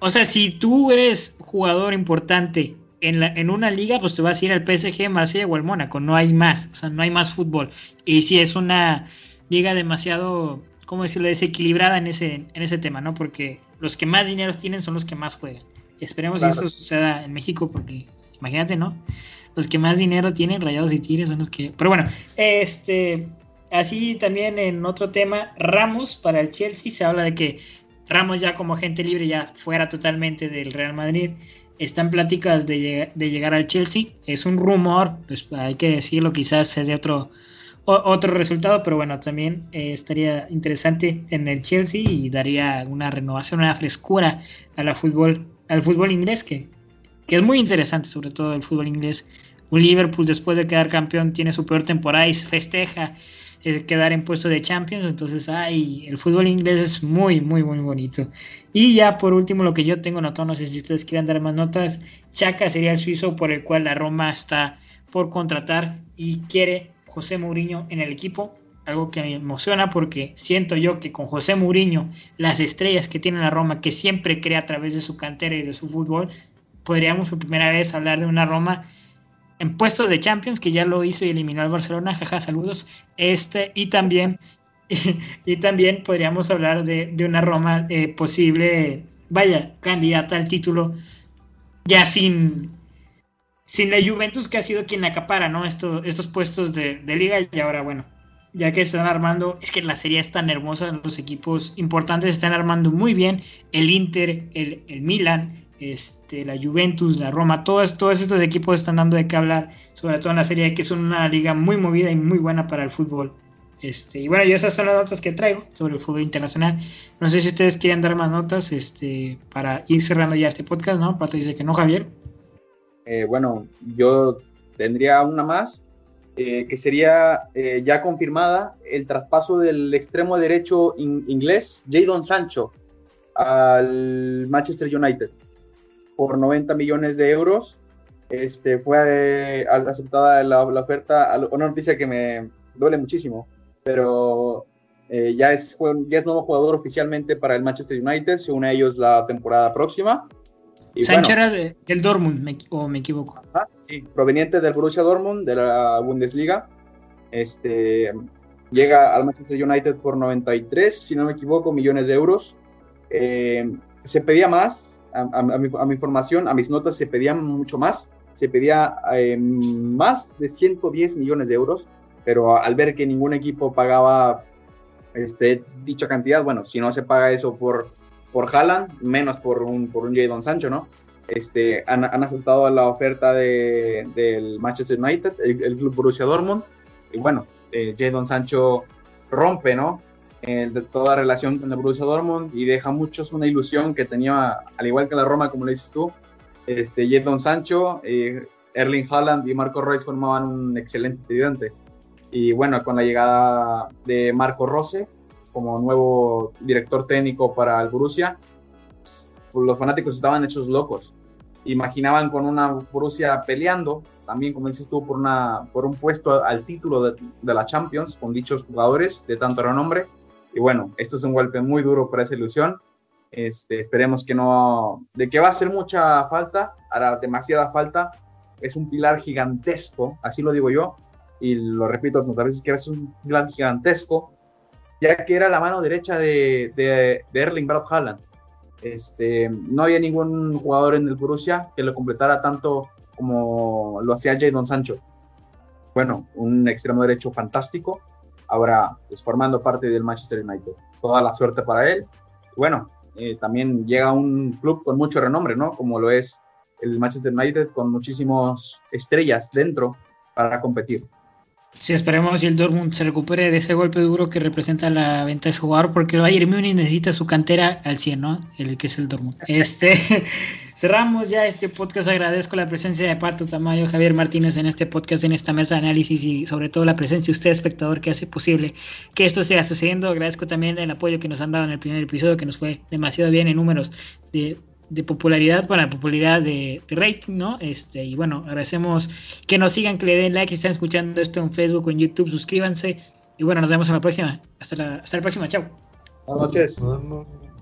O sea, si tú eres jugador importante en, la, en una liga, pues te vas a ir al PSG, Marsella o al Mónaco, no hay más, o sea, no hay más fútbol. Y si es una liga demasiado, ¿cómo decirlo?, desequilibrada en ese, en ese tema, ¿no? Porque los que más dinero tienen son los que más juegan. Esperemos que eso suceda en México, porque imagínate, ¿no? los que más dinero tienen, Rayados y Tigres son los que... Pero bueno, este, así también en otro tema, Ramos para el Chelsea, se habla de que Ramos ya como agente libre ya fuera totalmente del Real Madrid. Están pláticas de, de llegar al Chelsea. Es un rumor, pues hay que decirlo, quizás sea de otro, otro resultado, pero bueno, también eh, estaría interesante en el Chelsea y daría una renovación, una frescura a la fútbol, al fútbol inglés, que, que es muy interesante, sobre todo el fútbol inglés un Liverpool después de quedar campeón tiene su peor temporada y se festeja es quedar en puesto de Champions. Entonces, ay, el fútbol inglés es muy, muy, muy bonito. Y ya por último, lo que yo tengo notado, no sé si ustedes quieren dar más notas, Chaka sería el suizo por el cual la Roma está por contratar y quiere José Mourinho en el equipo. Algo que me emociona porque siento yo que con José Mourinho, las estrellas que tiene la Roma, que siempre crea a través de su cantera y de su fútbol, podríamos por primera vez hablar de una Roma en puestos de Champions, que ya lo hizo y eliminó al Barcelona, jaja, saludos. Este, y también, y, también podríamos hablar de, una Roma eh, posible, vaya, candidata al título, ya sin, sin la Juventus, que ha sido quien acapara, ¿no? Estos, estos puestos de, liga, y ahora, bueno, ya que están armando, es que la serie es tan hermosa, los equipos importantes están armando muy bien, el Inter, el, el Milan, este, la Juventus, la Roma, todos, todos estos equipos están dando de qué hablar, sobre todo en la Serie que es una liga muy movida y muy buena para el fútbol. Este, y bueno, yo esas son las notas que traigo sobre el fútbol internacional. No sé si ustedes quieren dar más notas este, para ir cerrando ya este podcast, ¿no? Pato dice que no, Javier. Eh, bueno, yo tendría una más, eh, que sería eh, ya confirmada el traspaso del extremo derecho inglés, Jadon Sancho, al Manchester United por 90 millones de euros. Este, fue aceptada la, la oferta, una noticia que me duele muchísimo pero eh, ya, es, ya es nuevo jugador oficialmente para el Manchester United, según ellos la temporada próxima. Y Sánchez era del Dortmund, o me equivoco. Sí, proveniente del Borussia Dortmund, de la Bundesliga. Este, llega al Manchester United por 93, si no me equivoco, millones de euros. Eh, se pedía más, a, mi, información, a mis notas se pedían mucho más. Se pedía eh, más de 110 millones de euros pero al ver que ningún equipo pagaba este, dicha cantidad, bueno, si no se paga eso por, por Haaland, menos por un, por un Jadon Sancho, ¿no? Este, han, han aceptado la oferta de, del Manchester United, el, club Borussia Dortmund, y bueno, eh, Jadon Sancho rompe, ¿no? de toda relación con el Borussia Dortmund y deja muchos una ilusión que tenía, al igual que la Roma, como le dices tú, este, Jadon Sancho, eh, Erling Haaland y Marco Reus formaban un excelente tridente. Y bueno, con la llegada de Marco Rose como nuevo director técnico para el Borussia, pues, los fanáticos estaban hechos locos. Imaginaban con una Borussia peleando, también como dices tú, por, una, por un puesto al título de, de la Champions con dichos jugadores de tanto renombre. Y bueno, esto es un golpe muy duro para esa ilusión. Este, esperemos que no, de que va a hacer mucha falta, hará demasiada falta. Es un pilar gigantesco, así lo digo yo, y lo repito muchas veces, que era un plan gigantesco, ya que era la mano derecha de, de, Erling Braut Haaland. Este, no había ningún jugador en el Borussia que lo completara tanto como lo hacía Jadon Sancho. Bueno, un extremo derecho fantástico, ahora pues, formando parte del Manchester United. Toda la suerte para él. Bueno, eh, también llega un club con mucho renombre, ¿no? Como lo es el Manchester United, con muchísimas estrellas dentro para competir. Sí, esperemos que el Dortmund se recupere de ese golpe duro que representa la venta de ese jugador, porque el Bayern Múnich necesita su cantera al 100, ¿no? El que es el Dortmund. Este, cerramos ya este podcast. Agradezco la presencia de Pato Tamayo, Javier Martínez en este podcast, en esta mesa de análisis y sobre todo la presencia de usted, espectador, que hace posible que esto siga sucediendo. Agradezco también el apoyo que nos han dado en el primer episodio, que nos fue demasiado bien en números de de popularidad para popularidad de, rating, ¿no? Este, y bueno, agradecemos que nos sigan, que le den like si están escuchando esto en Facebook o en YouTube, suscríbanse. Y bueno, nos vemos en la próxima. Hasta la, hasta la próxima, chao. Buenas noches.